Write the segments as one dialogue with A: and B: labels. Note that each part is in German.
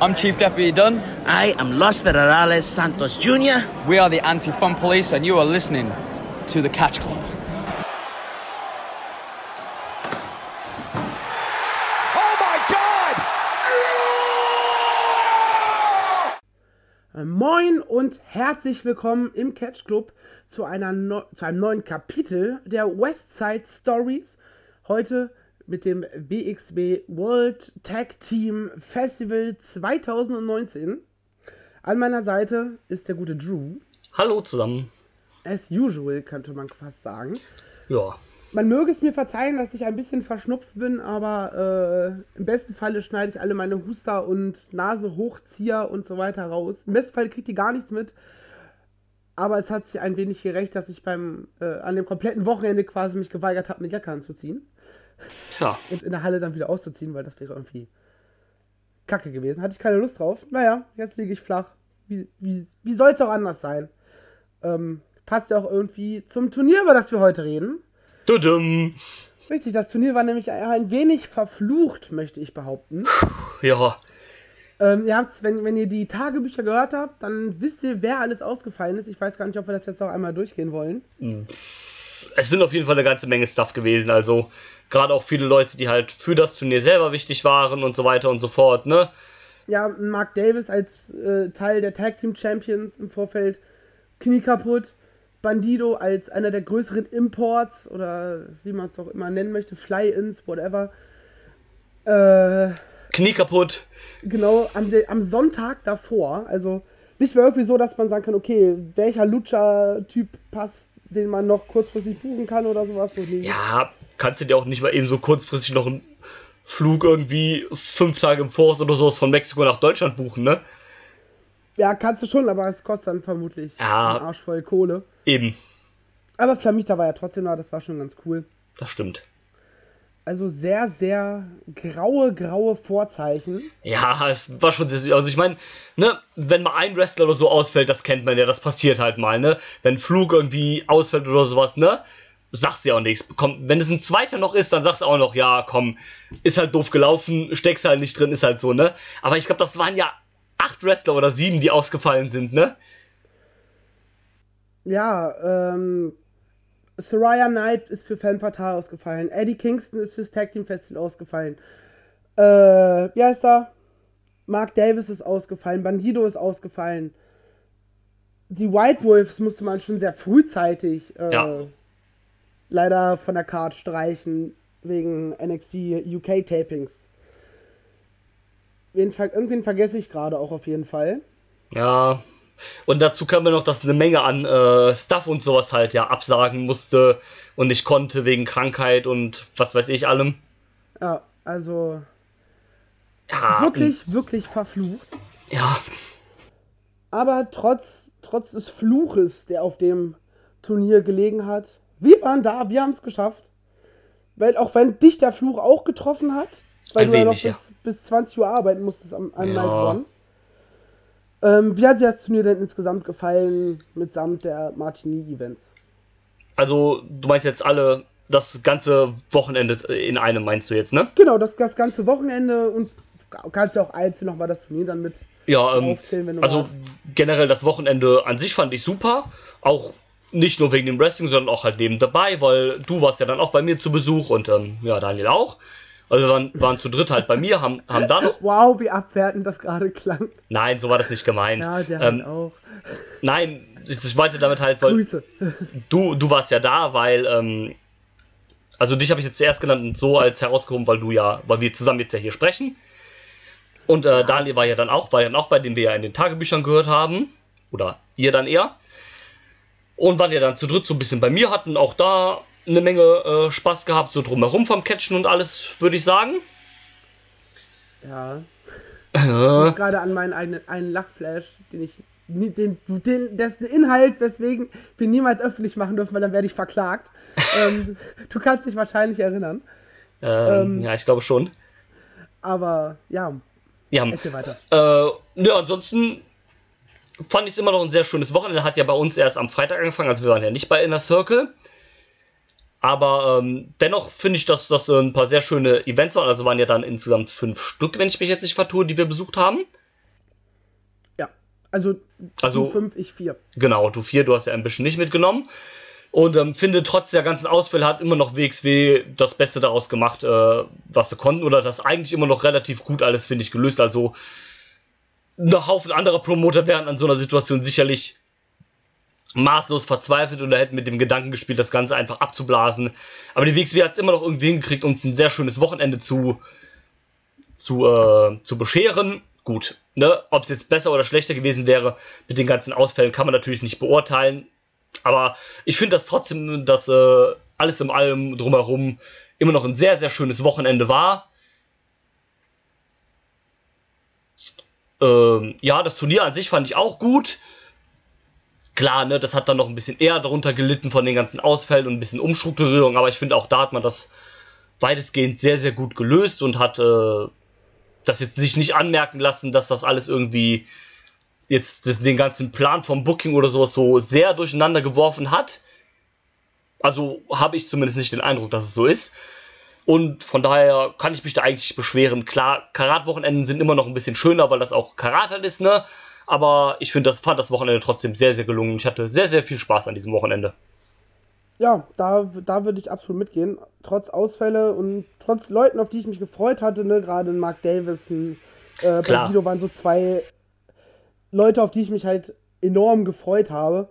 A: I'm Chief Deputy Dunn.
B: I am Los Federales Santos Jr.
A: We are the Anti Fun Police, and you are listening to the Catch Club.
C: Oh my God!
D: Moin und herzlich willkommen im Catch Club zu, einer neu- zu einem neuen Kapitel der Westside Stories. Heute mit dem WXW World Tag Team Festival 2019. An meiner Seite ist der gute Drew.
E: Hallo zusammen.
D: As usual, könnte man fast sagen.
E: Ja.
D: Man möge es mir verzeihen, dass ich ein bisschen verschnupft bin, aber äh, im besten Falle schneide ich alle meine Huster und Nase hochzieher und so weiter raus. Im besten Fall kriegt ihr gar nichts mit. Aber es hat sich ein wenig gerecht, dass ich beim äh, an dem kompletten Wochenende quasi mich geweigert habe, eine Jacke anzuziehen
E: Tja.
D: und in der Halle dann wieder auszuziehen, weil das wäre irgendwie kacke gewesen. Hatte ich keine Lust drauf. Naja, jetzt liege ich flach. Wie, wie, wie soll es auch anders sein? Ähm, passt ja auch irgendwie zum Turnier, über das wir heute reden.
E: Tudum.
D: Richtig, das Turnier war nämlich ein wenig verflucht, möchte ich behaupten.
E: Ja.
D: Ähm, ihr habt's, wenn, wenn ihr die Tagebücher gehört habt, dann wisst ihr, wer alles ausgefallen ist. Ich weiß gar nicht, ob wir das jetzt noch einmal durchgehen wollen.
E: Es sind auf jeden Fall eine ganze Menge Stuff gewesen. Also gerade auch viele Leute, die halt für das Turnier selber wichtig waren und so weiter und so fort, ne?
D: Ja, Mark Davis als äh, Teil der Tag Team Champions im Vorfeld, Knie kaputt. Bandido als einer der größeren Imports oder wie man es auch immer nennen möchte, Fly-Ins, whatever. Äh,
E: Knie kaputt.
D: genau am, am Sonntag davor. Also nicht mehr irgendwie so, dass man sagen kann, okay, welcher Lucha-Typ passt, den man noch kurzfristig buchen kann oder sowas. So, nee.
E: Ja, kannst du dir auch nicht mal eben so kurzfristig noch einen Flug irgendwie fünf Tage im Voraus oder sowas von Mexiko nach Deutschland buchen, ne?
D: ja, kannst du schon, aber es kostet dann vermutlich
E: Ja.
D: einen Arsch voll Kohle.
E: Eben.
D: Aber Flamita war ja trotzdem da, das war schon ganz cool.
E: Das stimmt.
D: Also sehr, sehr graue, graue Vorzeichen.
E: Ja, es war schon sehr, also ich meine, ne, wenn mal ein Wrestler oder so ausfällt, das kennt man ja, das passiert halt mal, ne? Wenn ein Flug irgendwie ausfällt oder sowas, ne? Sagst du ja auch nichts. Komm, wenn es ein zweiter noch ist, dann sagst du auch noch, ja, komm, ist halt doof gelaufen, steckst halt nicht drin, ist halt so, ne? Aber ich glaube, das waren ja acht Wrestler oder sieben, die ausgefallen sind, ne?
D: Ja, ähm, Soraya Knight ist für Fan Fatal ausgefallen. Eddie Kingston ist fürs Tag Team Festival ausgefallen. Äh, wie heißt er? Mark Davis ist ausgefallen. Bandido ist ausgefallen. Die White Wolves musste man schon sehr frühzeitig äh,
E: Ja.
D: Leider von der Card streichen wegen NXT UK Tapings. Irgendwen vergesse ich gerade auch auf jeden Fall.
E: Ja. Und dazu kam mir noch, dass eine Menge an äh, Stuff und sowas halt ja absagen musste und nicht konnte wegen Krankheit und was weiß ich allem.
D: Ja, also
E: Ja,
D: wirklich, wirklich verflucht.
E: Ja,
D: Aber trotz, trotz des Fluches, der auf dem Turnier gelegen hat, wir waren da, wir haben es geschafft. Weil auch wenn dich der Fluch auch getroffen hat, weil
E: Ein
D: du ja noch
E: wenig, ja.
D: bis, bis 20 Uhr arbeiten musstest am, am
E: Ja.
D: Night One. Ähm, wie hat dir das Turnier denn insgesamt gefallen, mitsamt der Martini-Events?
E: Also, du meinst jetzt alle, das ganze Wochenende in einem, meinst du jetzt, ne?
D: Genau, das, das ganze Wochenende und kannst ja auch einzeln nochmal das Turnier dann mit
E: Ja, ähm,
D: aufzählen, wenn du
E: also
D: magst.
E: generell das Wochenende an sich fand ich super. Auch nicht nur wegen dem Wrestling, sondern auch halt neben dabei, weil du warst ja dann auch bei mir zu Besuch und ähm, ja, Daniel auch. Also wir waren, waren zu dritt halt bei mir, haben, haben da noch.
D: Wow, wie abwertend das gerade klang.
E: Nein, so war das nicht gemeint.
D: Ja, der
E: ähm,
D: auch.
E: Nein, ich, ich meinte damit halt, weil
D: Grüße.
E: du, du warst ja da, weil, ähm, also dich habe ich jetzt zuerst genannt und so als herausgehoben, weil du ja, weil wir zusammen jetzt ja hier sprechen. Und äh, Daniel war ja dann auch, war ja dann auch bei dem wir ja in den Tagebüchern gehört haben. Oder ihr dann eher. Und waren ja dann zu dritt so ein bisschen bei mir, hatten auch da eine Menge äh, Spaß gehabt, so drumherum vom Catchen und alles, würde ich sagen.
D: Ja. Ich muss gerade an meinen eigenen einen Lachflash, den ich den, den, dessen Inhalt, weswegen wir niemals öffentlich machen dürfen, weil dann werde ich verklagt. ähm, du kannst dich wahrscheinlich erinnern.
E: Ähm,
D: Ähm.
E: ja, ich glaube schon.
D: Aber ja,
E: Ja,
D: erzähl weiter.
E: Äh, ja, ansonsten fand ich es immer noch ein sehr schönes Wochenende. Hat ja bei uns erst am Freitag angefangen, also wir waren ja nicht bei Inner Circle. Aber ähm, dennoch finde ich, dass das äh, ein paar sehr schöne Events waren. Also waren ja dann insgesamt fünf Stück, wenn ich mich jetzt nicht vertue, die wir besucht haben.
D: Also,
E: Also-
D: du 5, ich 4.
E: Genau, du vier, du hast ja ein bisschen nicht mitgenommen. Und ähm, finde, trotz der ganzen Ausfälle hat immer noch WXW das Beste daraus gemacht, äh, was sie konnten. Oder das eigentlich immer noch relativ gut alles, finde ich, gelöst. Also, ein Haufen anderer Promoter wären an so einer Situation sicherlich maßlos verzweifelt oder hätten mit dem Gedanken gespielt, das Ganze einfach abzublasen. Aber die WXW hat es immer noch irgendwie hingekriegt, uns ein sehr schönes Wochenende zu, zu, äh, zu bescheren. Gut, ne? ob es jetzt besser oder schlechter gewesen wäre mit den ganzen Ausfällen, kann man natürlich nicht beurteilen. Aber ich finde das trotzdem, dass äh, alles in allem drumherum immer noch ein sehr, sehr schönes Wochenende war. Ähm, ja, das Turnier an sich fand ich auch gut. Klar, ne, das hat dann noch ein bisschen eher darunter gelitten von den ganzen Ausfällen und ein bisschen Umstrukturierung, aber ich finde auch da hat man das weitestgehend sehr, sehr gut gelöst und hat äh, das jetzt sich nicht anmerken lassen, dass das alles irgendwie jetzt das, den ganzen Plan vom Booking oder sowas so sehr durcheinander geworfen hat. Also habe ich zumindest nicht den Eindruck, dass es so ist. Und von daher kann ich mich da eigentlich beschweren. Klar, Karat-Wochenenden sind immer noch ein bisschen schöner, weil das auch Karat halt ist, ne? Aber ich finde, das fand das Wochenende trotzdem sehr, sehr gelungen. Ich hatte sehr, sehr viel Spaß an diesem Wochenende.
D: Ja, da, da würde ich absolut mitgehen. Trotz Ausfälle und trotz Leuten, auf die ich mich gefreut hatte, ne, gerade Mark Davis, äh. Bandido waren so zwei Leute, auf die ich mich halt enorm gefreut habe.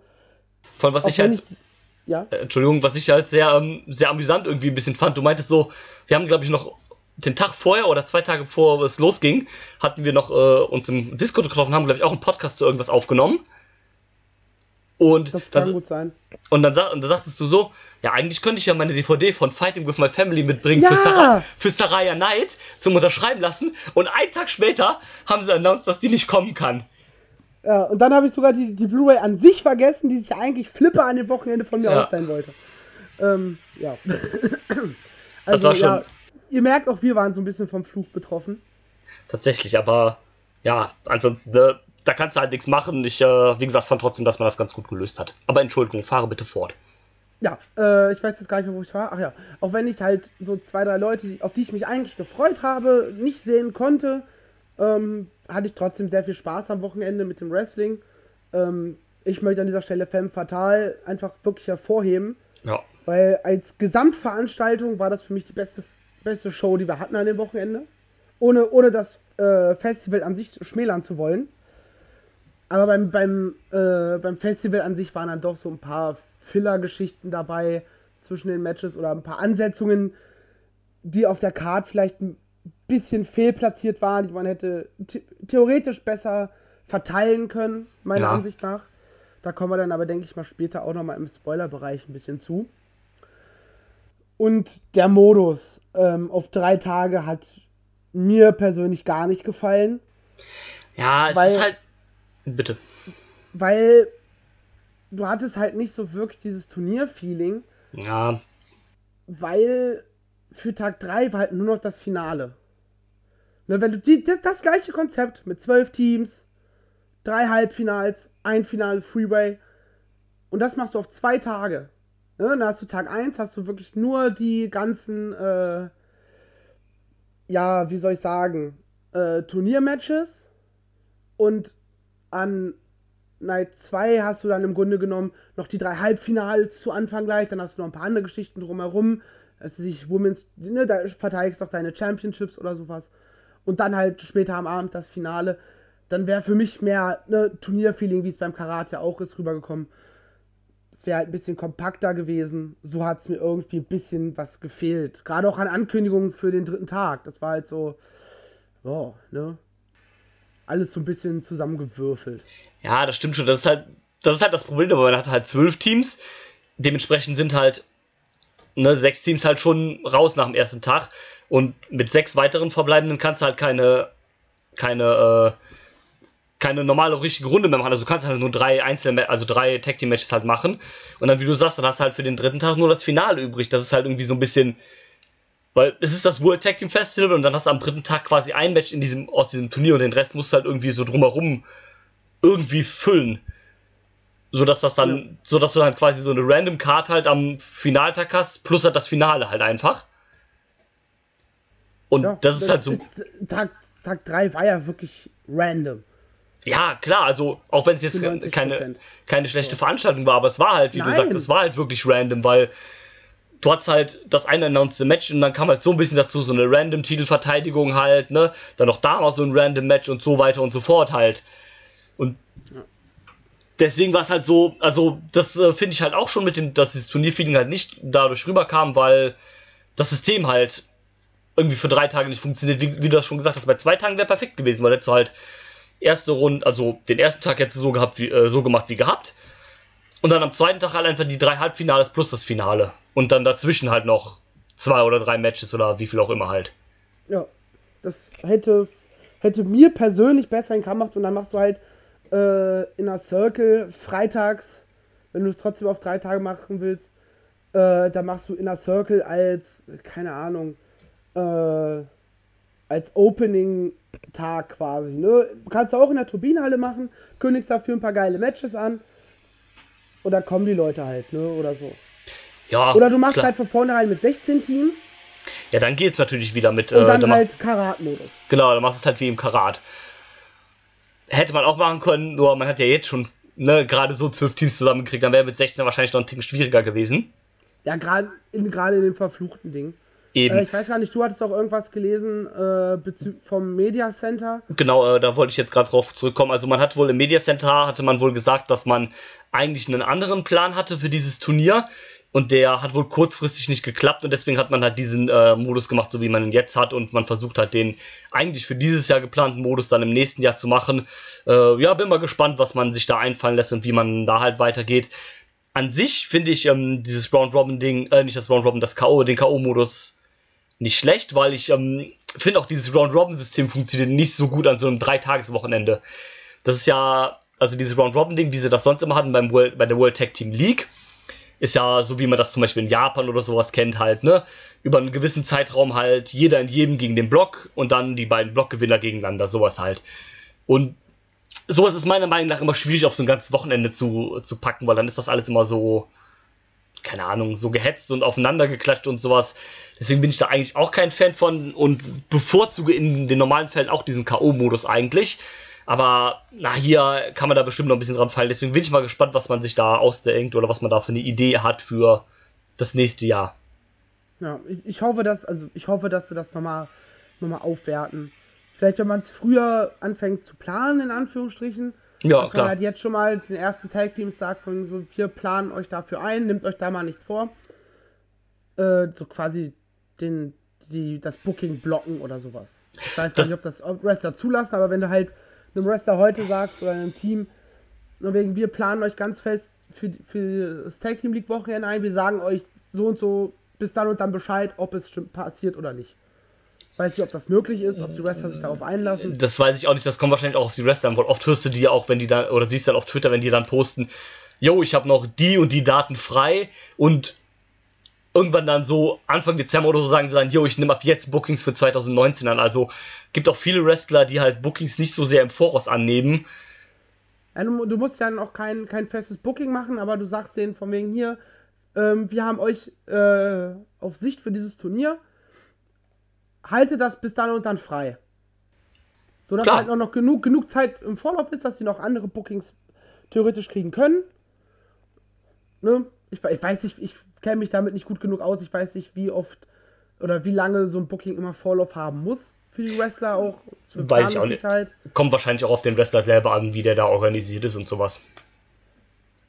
E: Allem, was
D: Auch
E: ich halt,
D: ich, ja,
E: äh, Entschuldigung, was ich halt sehr, ähm, sehr amüsant irgendwie ein bisschen fand. Du meintest so, wir haben, glaube ich, noch den Tag vorher oder zwei Tage bevor es losging, hatten wir noch äh, uns im Discord getroffen, haben, glaube ich, auch einen Podcast zu irgendwas aufgenommen. Und,
D: das kann
E: das-
D: gut sein.
E: und dann und da sagtest du so, ja, eigentlich könnte ich ja meine DVD von Fighting with My Family mitbringen
D: Ja!
E: für, Sarah, für Saraya Knight zum Unterschreiben lassen. Und einen Tag später haben sie announced, dass die nicht kommen kann.
D: Ja, und dann habe ich sogar die, die Blu-ray an sich vergessen, die sich eigentlich Flipper an dem Wochenende von mir
E: Ja.
D: ausleihen wollte. Ähm, ja. Also, ja, ihr merkt auch, wir waren so ein bisschen vom Fluch betroffen.
E: Tatsächlich, aber ja, ansonsten, ne, da kannst du halt nichts machen. Ich, äh, wie gesagt, fand trotzdem, dass man das ganz gut gelöst hat. Aber Entschuldigung, fahre bitte fort.
D: Ja, äh, ich weiß jetzt gar nicht mehr, wo ich war. Ach ja, auch wenn ich halt so zwei, drei Leute, auf die ich mich eigentlich gefreut habe, nicht sehen konnte, ähm, hatte ich trotzdem sehr viel Spaß am Wochenende mit dem Wrestling. Ähm, ich möchte an dieser Stelle Femme Fatal einfach wirklich hervorheben,
E: Ja.
D: weil als Gesamtveranstaltung war das für mich die beste, beste Show, die wir hatten an dem Wochenende. Ohne, ohne das äh, Festival an sich schmälern zu wollen. Aber beim, beim, äh, beim Festival an sich waren dann doch so ein paar Filler-Geschichten dabei zwischen den Matches oder ein paar Ansetzungen, die auf der Card vielleicht ein bisschen fehlplatziert waren, die man hätte the theoretisch besser verteilen können, meiner
E: Ja.
D: Ansicht nach. Da kommen wir dann aber, denke ich mal, später auch nochmal im Spoiler-Bereich ein bisschen zu. Und der Modus ähm, auf drei Tage hat mir persönlich gar nicht gefallen.
E: Ja, es
D: Weil-
E: ist halt. Bitte.
D: weil du hattest halt nicht so wirklich dieses Turnier-Feeling,
E: Ja,
D: weil für Tag 3 war halt nur noch das Finale. Ne, wenn du die, das, das gleiche Konzept mit zwölf Teams, drei Halbfinals, ein Finale Freeway und das machst du auf zwei Tage. Ne, dann hast du Tag 1, hast du wirklich nur die ganzen, äh, ja, wie soll ich sagen, äh, Turniermatches und an Night 2 hast du dann im Grunde genommen noch die drei Halbfinals zu Anfang gleich, dann hast du noch ein paar andere Geschichten drumherum. Es ist sich Women's, ne, da verteidigst du auch deine Championships oder sowas. Und dann halt später am Abend das Finale. Dann wäre für mich mehr ne, Turnierfeeling, wie es beim Karate auch ist, rübergekommen. Es wäre halt ein bisschen kompakter gewesen. So hat es mir irgendwie ein bisschen was gefehlt. Gerade auch an Ankündigungen für den dritten Tag. Das war halt so, oh, ne? Alles so ein bisschen zusammengewürfelt.
E: ja, das stimmt schon. Das ist halt, das ist halt das Problem, aber man hat halt zwölf Teams. Dementsprechend sind halt ne, sechs Teams halt schon raus nach dem ersten Tag. Und mit sechs weiteren Verbleibenden kannst du halt keine, keine, äh, keine normale richtige Runde mehr machen. Also du kannst halt nur drei einzelne, also drei Tag Team Matches halt machen. Und dann, wie du sagst, dann hast du halt für den dritten Tag nur das Finale übrig. Das ist halt irgendwie so ein bisschen, weil es ist das World Tag Team Festival und dann hast du am dritten Tag quasi ein Match in diesem, aus diesem Turnier und den Rest musst du halt irgendwie so drumherum irgendwie füllen. So dass das dann,
D: Ja.
E: so dass du dann quasi so eine random Card halt am Finaltag hast, plus halt das Finale halt einfach. Und
D: Ja,
E: das ist halt so.
D: Tag, Tag 3 war ja wirklich random.
E: Ja, klar, also auch wenn es jetzt keine, keine schlechte Veranstaltung war, aber es war halt, wie Nein. du sagst, es war halt wirklich random, weil du hast halt das eine announced Match und dann kam halt so ein bisschen dazu, so eine random Titelverteidigung halt, ne? Dann noch da noch so ein random Match und so weiter und so fort halt. Und deswegen war es halt so, also das äh, finde ich halt auch schon mit dem, dass dieses Turnierfeeling halt nicht dadurch rüberkam, weil das System halt irgendwie für drei Tage nicht funktioniert. Wie, wie du das schon gesagt hast, bei zwei Tagen wäre perfekt gewesen, weil hättest du halt erste Runde, also den ersten Tag hättest du so gehabt, wie, äh, so gemacht wie gehabt. Und dann am zweiten Tag halt einfach die drei Halbfinales plus das Finale. Und dann dazwischen halt noch zwei oder drei Matches oder wie viel auch immer halt.
D: Ja, das hätte, hätte mir persönlich besser in gemacht und dann machst du halt äh, in einer Circle freitags, wenn du es trotzdem auf drei Tage machen willst, äh, dann machst du in einer Circle als, keine Ahnung, äh, als Opening-Tag quasi. Ne? Kannst du auch in der Turbinenhalle machen, kündigst dafür ein paar geile Matches an und dann kommen die Leute halt, ne? Oder so.
E: Ja.
D: Oder du machst klar. halt von vornherein mit 16 Teams.
E: Ja, dann geht es natürlich wieder mit.
D: Und dann, äh, dann halt Karat-Modus.
E: Genau, dann machst du es halt wie im Karat. Hätte man auch machen können, nur man hat ja jetzt schon ne, gerade so zwölf Teams zusammengekriegt, dann wäre mit 16 wahrscheinlich noch ein Ticken schwieriger gewesen.
D: Ja, gerade in, grad in dem verfluchten Ding.
E: Eben.
D: Äh, ich weiß gar nicht, du hattest auch irgendwas gelesen äh, vom Media Center.
E: Genau, äh, da wollte ich jetzt gerade drauf zurückkommen. Also man hat wohl im Media Center, hatte man wohl gesagt, dass man eigentlich einen anderen Plan hatte für dieses Turnier. Und der hat wohl kurzfristig nicht geklappt und deswegen hat man halt diesen äh, Modus gemacht, so wie man ihn jetzt hat. Und man versucht halt den eigentlich für dieses Jahr geplanten Modus dann im nächsten Jahr zu machen. Äh, ja, bin mal gespannt, was man sich da einfallen lässt und wie man da halt weitergeht. An sich finde ich ähm, dieses Round Robin Ding, äh, nicht das Round Robin, das K.O., den K.O.-Modus nicht schlecht, weil ich ähm, finde auch dieses Round-Robin-System funktioniert nicht so gut an so einem Dreitageswochenende. Das ist ja, also dieses Round-Robin-Ding, wie sie das sonst immer hatten beim World, bei der World Tag Team League, ist ja so, wie man das zum Beispiel in Japan oder sowas kennt, halt, ne? Über einen gewissen Zeitraum halt jeder in jedem gegen den Block und dann die beiden Blockgewinner gegeneinander, sowas halt. Und sowas ist meiner Meinung nach immer schwierig auf so ein ganzes Wochenende zu, zu packen, weil dann ist das alles immer so, keine Ahnung, so gehetzt und aufeinander geklatscht und sowas. Deswegen bin ich da eigentlich auch kein Fan von und bevorzuge in den normalen Fällen auch diesen K.O.-Modus eigentlich. Aber na, hier kann man da bestimmt noch ein bisschen dran fallen. Deswegen bin ich mal gespannt, was man sich da ausdenkt oder was man da für eine Idee hat für das nächste Jahr.
D: Ja, ich, ich hoffe, dass, also ich hoffe, dass sie das nochmal noch mal aufwerten. Vielleicht, wenn man es früher anfängt zu planen, in Anführungsstrichen,
E: ja,
D: dass
E: klar.
D: man halt jetzt schon mal den ersten Tag-Teams sagt, von so, wir planen euch dafür ein, nehmt euch da mal nichts vor. Äh, so quasi den, die, das Booking blocken oder sowas. Ich weiß gar nicht, ob das Wrestler zulassen, aber wenn du halt einem Wrestler heute sagst oder einem Team, nur wegen, wir planen euch ganz fest für, für das Tag Team League Wochenende ein, wir sagen euch so und so bis dann und dann Bescheid, ob es passiert oder nicht. Weiß nicht, ob das möglich ist, ob die Wrestler sich darauf einlassen.
E: Das weiß ich auch nicht, das kommt wahrscheinlich auch auf die Wrestler an, oft hörst du die ja auch, wenn die dann, oder siehst dann auf Twitter, wenn die dann posten, yo, ich habe noch die und die Daten frei und irgendwann dann so Anfang Dezember oder so sagen sie dann, yo, ich nehme ab jetzt Bookings für 2019 an. Also gibt auch viele Wrestler, die halt Bookings nicht so sehr im Voraus annehmen.
D: Ja, du, du, musst ja auch kein, kein festes Booking machen, aber du sagst denen von wegen hier, ähm, wir haben euch äh, auf Sicht für dieses Turnier halte das bis dann und dann frei. So dass halt noch genug, genug Zeit im Vorlauf ist, dass sie noch andere Bookings theoretisch kriegen können. Ne? Ich, ich weiß nicht, ich kenne mich damit nicht gut genug aus. Ich weiß nicht, wie oft oder wie lange so ein Booking immer Vorlauf haben muss für die Wrestler auch.
E: Weiß ich auch nicht. Kommt wahrscheinlich auch auf den Wrestler selber an, wie der da organisiert ist und sowas.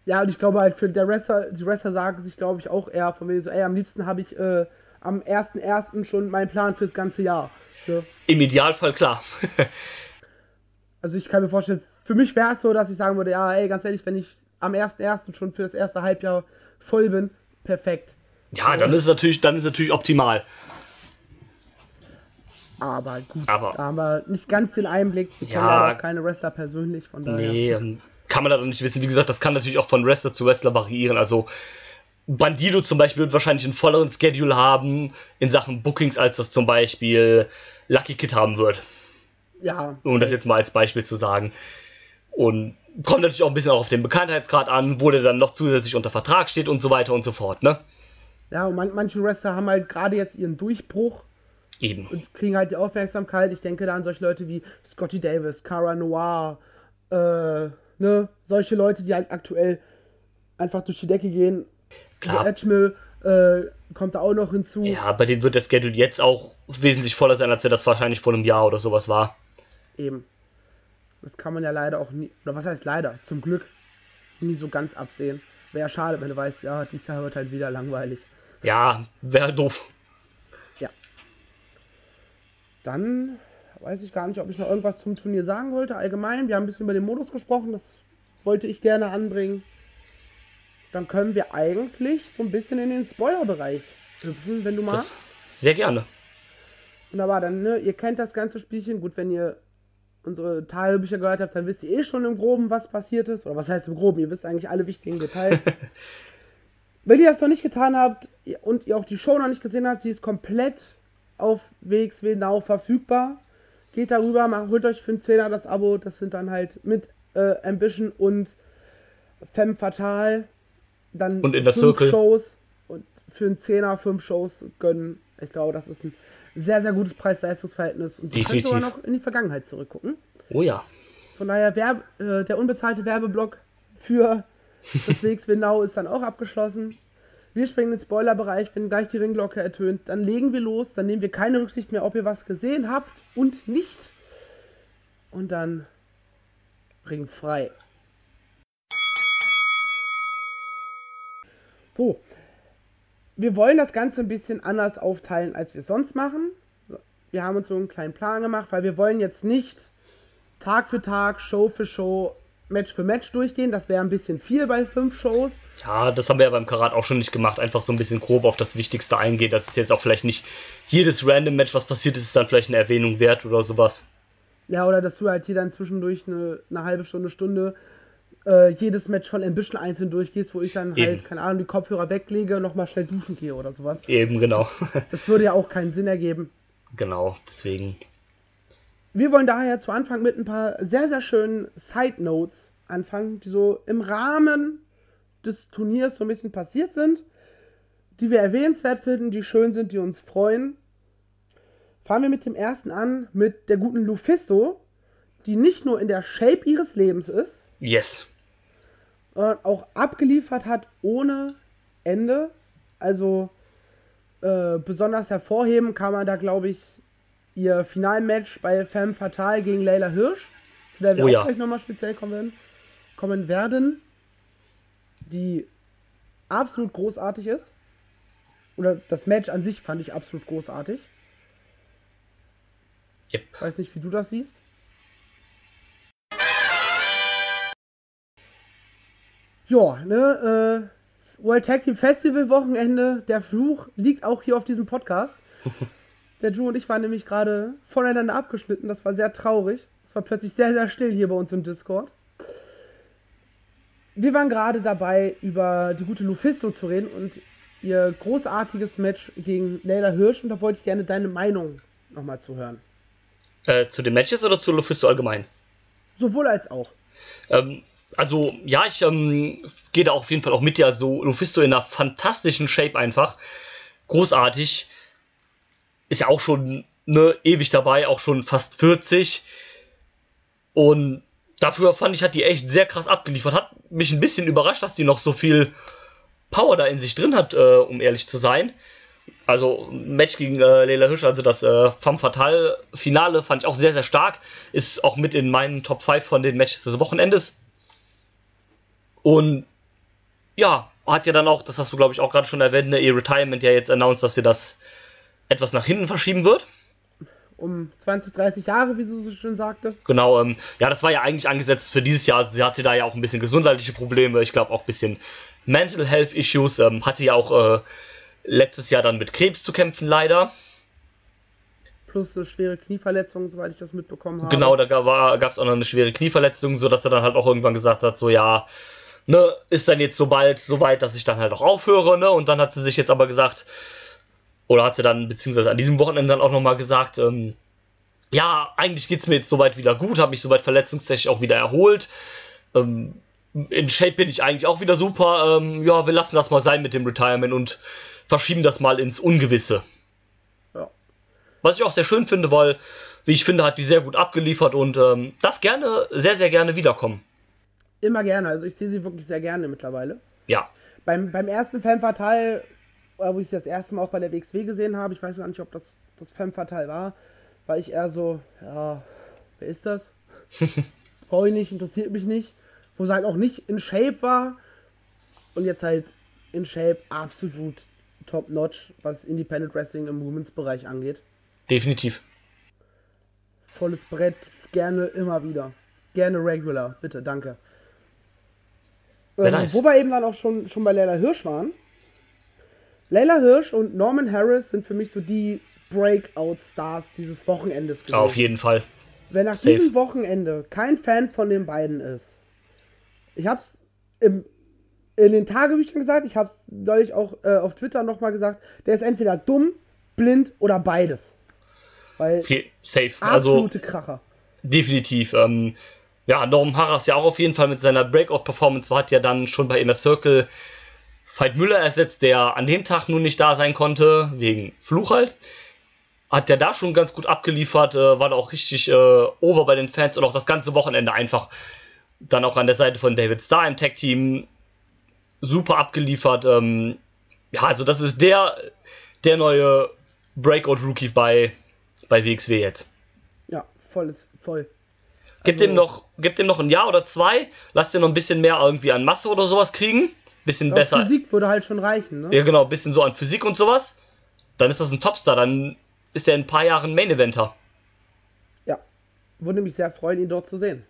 D: Ja, und ich glaube halt für der Wrestler, die Wrestler sagen sich, glaube ich, auch eher von mir so, ey, am liebsten habe ich äh, am 1.1. schon mein Plan fürs ganze Jahr.
E: Ja. Im Idealfall klar.
D: also ich kann mir vorstellen, für mich wäre es so, dass ich sagen würde, ja, ey, ganz ehrlich, wenn ich am 1.1. schon für das erste Halbjahr voll bin, perfekt.
E: Ja, dann ist natürlich, dann ist natürlich optimal.
D: Aber gut,
E: Aber,
D: da haben wir nicht ganz den Einblick. Wir
E: ja, kennen
D: auch keine Wrestler persönlich, von daher.
E: Nee, ähm, kann man da nicht wissen. Wie gesagt, das kann natürlich auch von Wrestler zu Wrestler variieren. Also Bandido zum Beispiel wird wahrscheinlich einen volleren Schedule haben in Sachen Bookings, als das zum Beispiel Lucky Kid haben wird.
D: Ja.
E: Um das jetzt mal als Beispiel zu sagen. Und kommt natürlich auch ein bisschen auch auf den Bekanntheitsgrad an, wo der dann noch zusätzlich unter Vertrag steht und so weiter und so fort, ne?
D: Ja, und man, manche Wrestler haben halt gerade jetzt ihren Durchbruch.
E: Eben.
D: Und kriegen halt die Aufmerksamkeit. Ich denke da an solche Leute wie Scotty Davis, Cara Noir, äh, ne, solche Leute, die halt aktuell einfach durch die Decke gehen.
E: Klar.
D: Edgemill äh, kommt da auch noch hinzu.
E: Ja, bei denen wird der Schedule jetzt auch wesentlich voller sein, als er das wahrscheinlich vor einem Jahr oder sowas war.
D: Eben. Das kann man ja leider auch nie, oder was heißt leider, zum Glück nie so ganz absehen. Wäre schade, wenn du weißt, ja, dieses Jahr wird halt wieder langweilig.
E: Ja, wäre doof.
D: Ja. Dann weiß ich gar nicht, ob ich noch irgendwas zum Turnier sagen wollte. Allgemein, wir haben ein bisschen über den Modus gesprochen, das wollte ich gerne anbringen. Dann können wir eigentlich so ein bisschen in den Spoiler-Bereich hüpfen, wenn du magst.
E: Sehr gerne.
D: Wunderbar, dann, ne, ihr kennt das ganze Spielchen. Gut, wenn ihr unsere Tagebücher gehört habt, dann wisst ihr eh schon im Groben, was passiert ist. Oder was heißt im Groben? Ihr wisst eigentlich alle wichtigen Details. Wenn ihr das noch nicht getan habt und ihr auch die Show noch nicht gesehen habt, sie ist komplett auf WXW Now verfügbar. Geht darüber, macht, holt euch für einen Zehner das Abo. Das sind dann halt mit äh, Ambition und Femme Fatale. Dann
E: Und in der
D: fünf
E: Circle.
D: Shows. Und für einen Zehner fünf Shows gönnen. Ich glaube, das ist ein sehr, sehr gutes Preis-Leistungs-Verhältnis. Und könnt
E: Definitiv.
D: sogar noch in die Vergangenheit zurückgucken.
E: Oh ja.
D: Von daher, Werb äh, der unbezahlte Werbeblock für das WXW Now ist dann auch abgeschlossen. Wir springen in den Spoilerbereich, wenn gleich die Ringglocke ertönt. Dann legen wir los, dann nehmen wir keine Rücksicht mehr, ob ihr was gesehen habt und nicht. Und dann Ring frei. So. Wir wollen das Ganze ein bisschen anders aufteilen, als wir es sonst machen. Wir haben uns so einen kleinen Plan gemacht, weil wir wollen jetzt nicht Tag für Tag, Show für Show, Match für Match durchgehen. Das wäre ein bisschen viel bei fünf Shows.
E: Ja, das haben wir ja beim Karat auch schon nicht gemacht. Einfach so ein bisschen grob auf das Wichtigste eingehen. Das ist jetzt auch vielleicht nicht jedes random Match, was passiert ist, ist dann vielleicht eine Erwähnung wert oder sowas.
D: Ja, oder dass du halt hier dann zwischendurch eine, eine halbe Stunde, Stunde äh, jedes Match von Ambition einzeln durchgehst, wo ich dann
E: Eben.
D: halt, keine Ahnung, die Kopfhörer weglege und nochmal schnell duschen gehe oder sowas.
E: Eben, genau.
D: Das würde ja auch keinen Sinn ergeben.
E: genau, deswegen.
D: Wir wollen daher zu Anfang mit ein paar sehr, sehr schönen Side Notes anfangen, die so im Rahmen des Turniers so ein bisschen passiert sind, die wir erwähnenswert finden, die schön sind, die uns freuen. Fangen wir mit dem ersten an, mit der guten Lufisto, die nicht nur in der Shape ihres Lebens ist,
E: Yes.
D: Sondern auch abgeliefert hat ohne Ende. Also äh, besonders hervorheben kann man da, glaube ich, ihr Finalmatch bei Femme Fatale gegen Leila Hirsch, zu der wir
E: Oh
D: auch
E: ja.
D: gleich nochmal speziell kommen werden, kommen werden, die absolut großartig ist. Oder das Match an sich fand ich absolut großartig.
E: Yep.
D: Weiß nicht, wie du das siehst. Ja, ne, äh, World Tag Team Festival Wochenende, der Fluch liegt auch hier auf diesem Podcast. Der Drew und ich waren nämlich gerade voneinander abgeschnitten, das war sehr traurig. Es war plötzlich sehr, sehr still hier bei uns im Discord. Wir waren gerade dabei, über die gute Lufisto zu reden und ihr großartiges Match gegen Leila Hirsch und da wollte ich gerne deine Meinung nochmal zu hören.
E: Äh, zu den Matches oder zu Lufisto allgemein?
D: Sowohl als auch.
E: Ähm, also, ja, ich ähm, gehe da auf jeden Fall auch mit dir. Also, Lufisto in einer fantastischen Shape einfach. Großartig. Ist ja auch schon ne, ewig dabei, auch schon fast 40. Und dafür fand ich, hat die echt sehr krass abgeliefert. Hat mich ein bisschen überrascht, dass die noch so viel Power da in sich drin hat, äh, um ehrlich zu sein. Also Match gegen äh, Leila Hirsch, also das äh, Femme Fatale Finale fand ich auch sehr, sehr stark. Ist auch mit in meinen Top 5 von den Matches des Wochenendes. Und ja, hat ja dann auch, das hast du glaube ich auch gerade schon erwähnt, ne, ihr Retirement ja jetzt announced, dass sie das etwas nach hinten verschieben wird.
D: Um 20, 30 Jahre, wie sie so schön sagte.
E: Genau, ähm, ja, das war ja eigentlich angesetzt für dieses Jahr. Also sie hatte da ja auch ein bisschen gesundheitliche Probleme, ich glaube auch ein bisschen Mental Health Issues. Ähm, hatte ja auch äh, letztes Jahr dann mit Krebs zu kämpfen, leider.
D: Plus eine schwere Knieverletzung, soweit ich das mitbekommen habe.
E: Genau, da gab es auch noch eine schwere Knieverletzung, sodass er dann halt auch irgendwann gesagt hat, so ja, ne, ist dann jetzt so bald so weit, dass ich dann halt auch aufhöre, ne? Und dann hat sie sich jetzt aber gesagt, oder hat sie dann, beziehungsweise an diesem Wochenende dann auch nochmal gesagt, ähm, ja, eigentlich geht's mir jetzt soweit wieder gut, habe mich soweit verletzungstechnisch auch wieder erholt. Ähm, in Shape bin ich eigentlich auch wieder super. Ähm, ja, wir lassen das mal sein mit dem Retirement und verschieben das mal ins Ungewisse.
D: Ja.
E: Was ich auch sehr schön finde, weil wie ich finde, hat die sehr gut abgeliefert und ähm, darf gerne, sehr, sehr gerne wiederkommen.
D: Immer gerne. Also ich sehe sie wirklich sehr gerne mittlerweile.
E: Ja.
D: Beim, beim ersten Femme Fatale, wo ich sie das erste Mal auch bei der WXW gesehen habe, ich weiß gar nicht, ob das das Femme Fatale war, war ich eher so, ja, wer ist das? Brauche ich nicht, interessiert mich nicht. Wo sie halt auch nicht in Shape war und jetzt halt in Shape absolut top-notch, was Independent Wrestling im Women's-Bereich angeht.
E: Definitiv.
D: Volles Brett, gerne immer wieder. Gerne regular, bitte, danke. Ähm,
E: nice.
D: Wo wir eben dann auch schon, schon bei Leila Hirsch waren. Leila Hirsch und Norman Harris sind für mich so die Breakout-Stars dieses Wochenendes gewesen.
E: Auf jeden Fall.
D: Wenn nach
E: Safe.
D: diesem Wochenende kein Fan von den beiden ist, ich hab's im, in den Tagebüchern gesagt, ich hab's neulich auch äh, auf Twitter nochmal gesagt, der ist entweder dumm, blind oder beides. Weil
E: safe. Also
D: absolute Kracher.
E: definitiv. Ähm, ja, Norm Harras ja auch auf jeden Fall mit seiner Breakout-Performance hat ja dann schon bei Inner Circle Veit Müller ersetzt, der an dem Tag nun nicht da sein konnte, wegen Fluch halt. Hat der da schon ganz gut abgeliefert, äh, war da auch richtig äh, over bei den Fans und auch das ganze Wochenende einfach dann auch an der Seite von David Starr im Tag-Team super abgeliefert. Ähm, ja, also das ist der, der neue Breakout-Rookie bei, bei WXW jetzt.
D: Ja, volles, voll.
E: Gib
D: Also-
E: dem noch, gib dem noch ein Jahr oder zwei, lass dir noch ein bisschen mehr irgendwie an Masse oder sowas kriegen. Bisschen besser.
D: Physik würde halt schon reichen, ne?
E: Ja, genau, bisschen so an Physik und sowas. Dann ist das ein Topstar, dann ist er in ein paar Jahren Main-Eventer.
D: Ja. Würde mich sehr freuen, ihn dort zu sehen.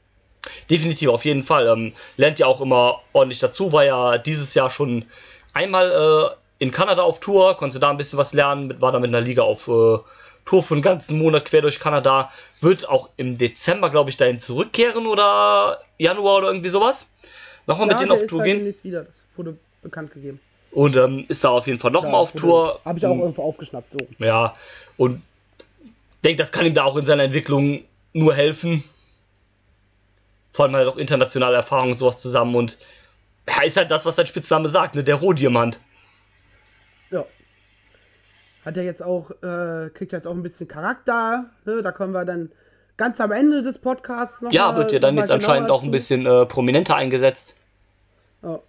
E: Definitiv, auf jeden Fall. Ähm, lernt ja auch immer ordentlich dazu, war ja dieses Jahr schon einmal äh, in Kanada auf Tour, konnte da ein bisschen was lernen, mit, war da mit einer Liga auf äh, Tour für einen ganzen Monat quer durch Kanada. Wird auch im Dezember, glaube ich, dahin zurückkehren oder Januar oder irgendwie sowas. Nochmal mit denen auf Tour
D: halt
E: gehen.
D: demnächst wieder. Das wurde bekannt gegeben.
E: Und ähm, ist da auf jeden Fall nochmal auf Tour.
D: Habe ich auch irgendwo aufgeschnappt, so.
E: Ja, und denke, das kann ihm da auch in seiner Entwicklung nur helfen. Vor allem halt auch internationale Erfahrungen und sowas zusammen und er ist halt das, was sein Spitzname sagt, ne? Der Rohdiamant.
D: Ja. Hat er jetzt auch, äh, kriegt jetzt auch ein bisschen Charakter, ne? Da kommen wir dann ganz am Ende des Podcasts noch
E: Ja,
D: mal-
E: wird ja dann jetzt anscheinend
D: genauer
E: auch ein bisschen äh, prominenter eingesetzt.
D: Ja.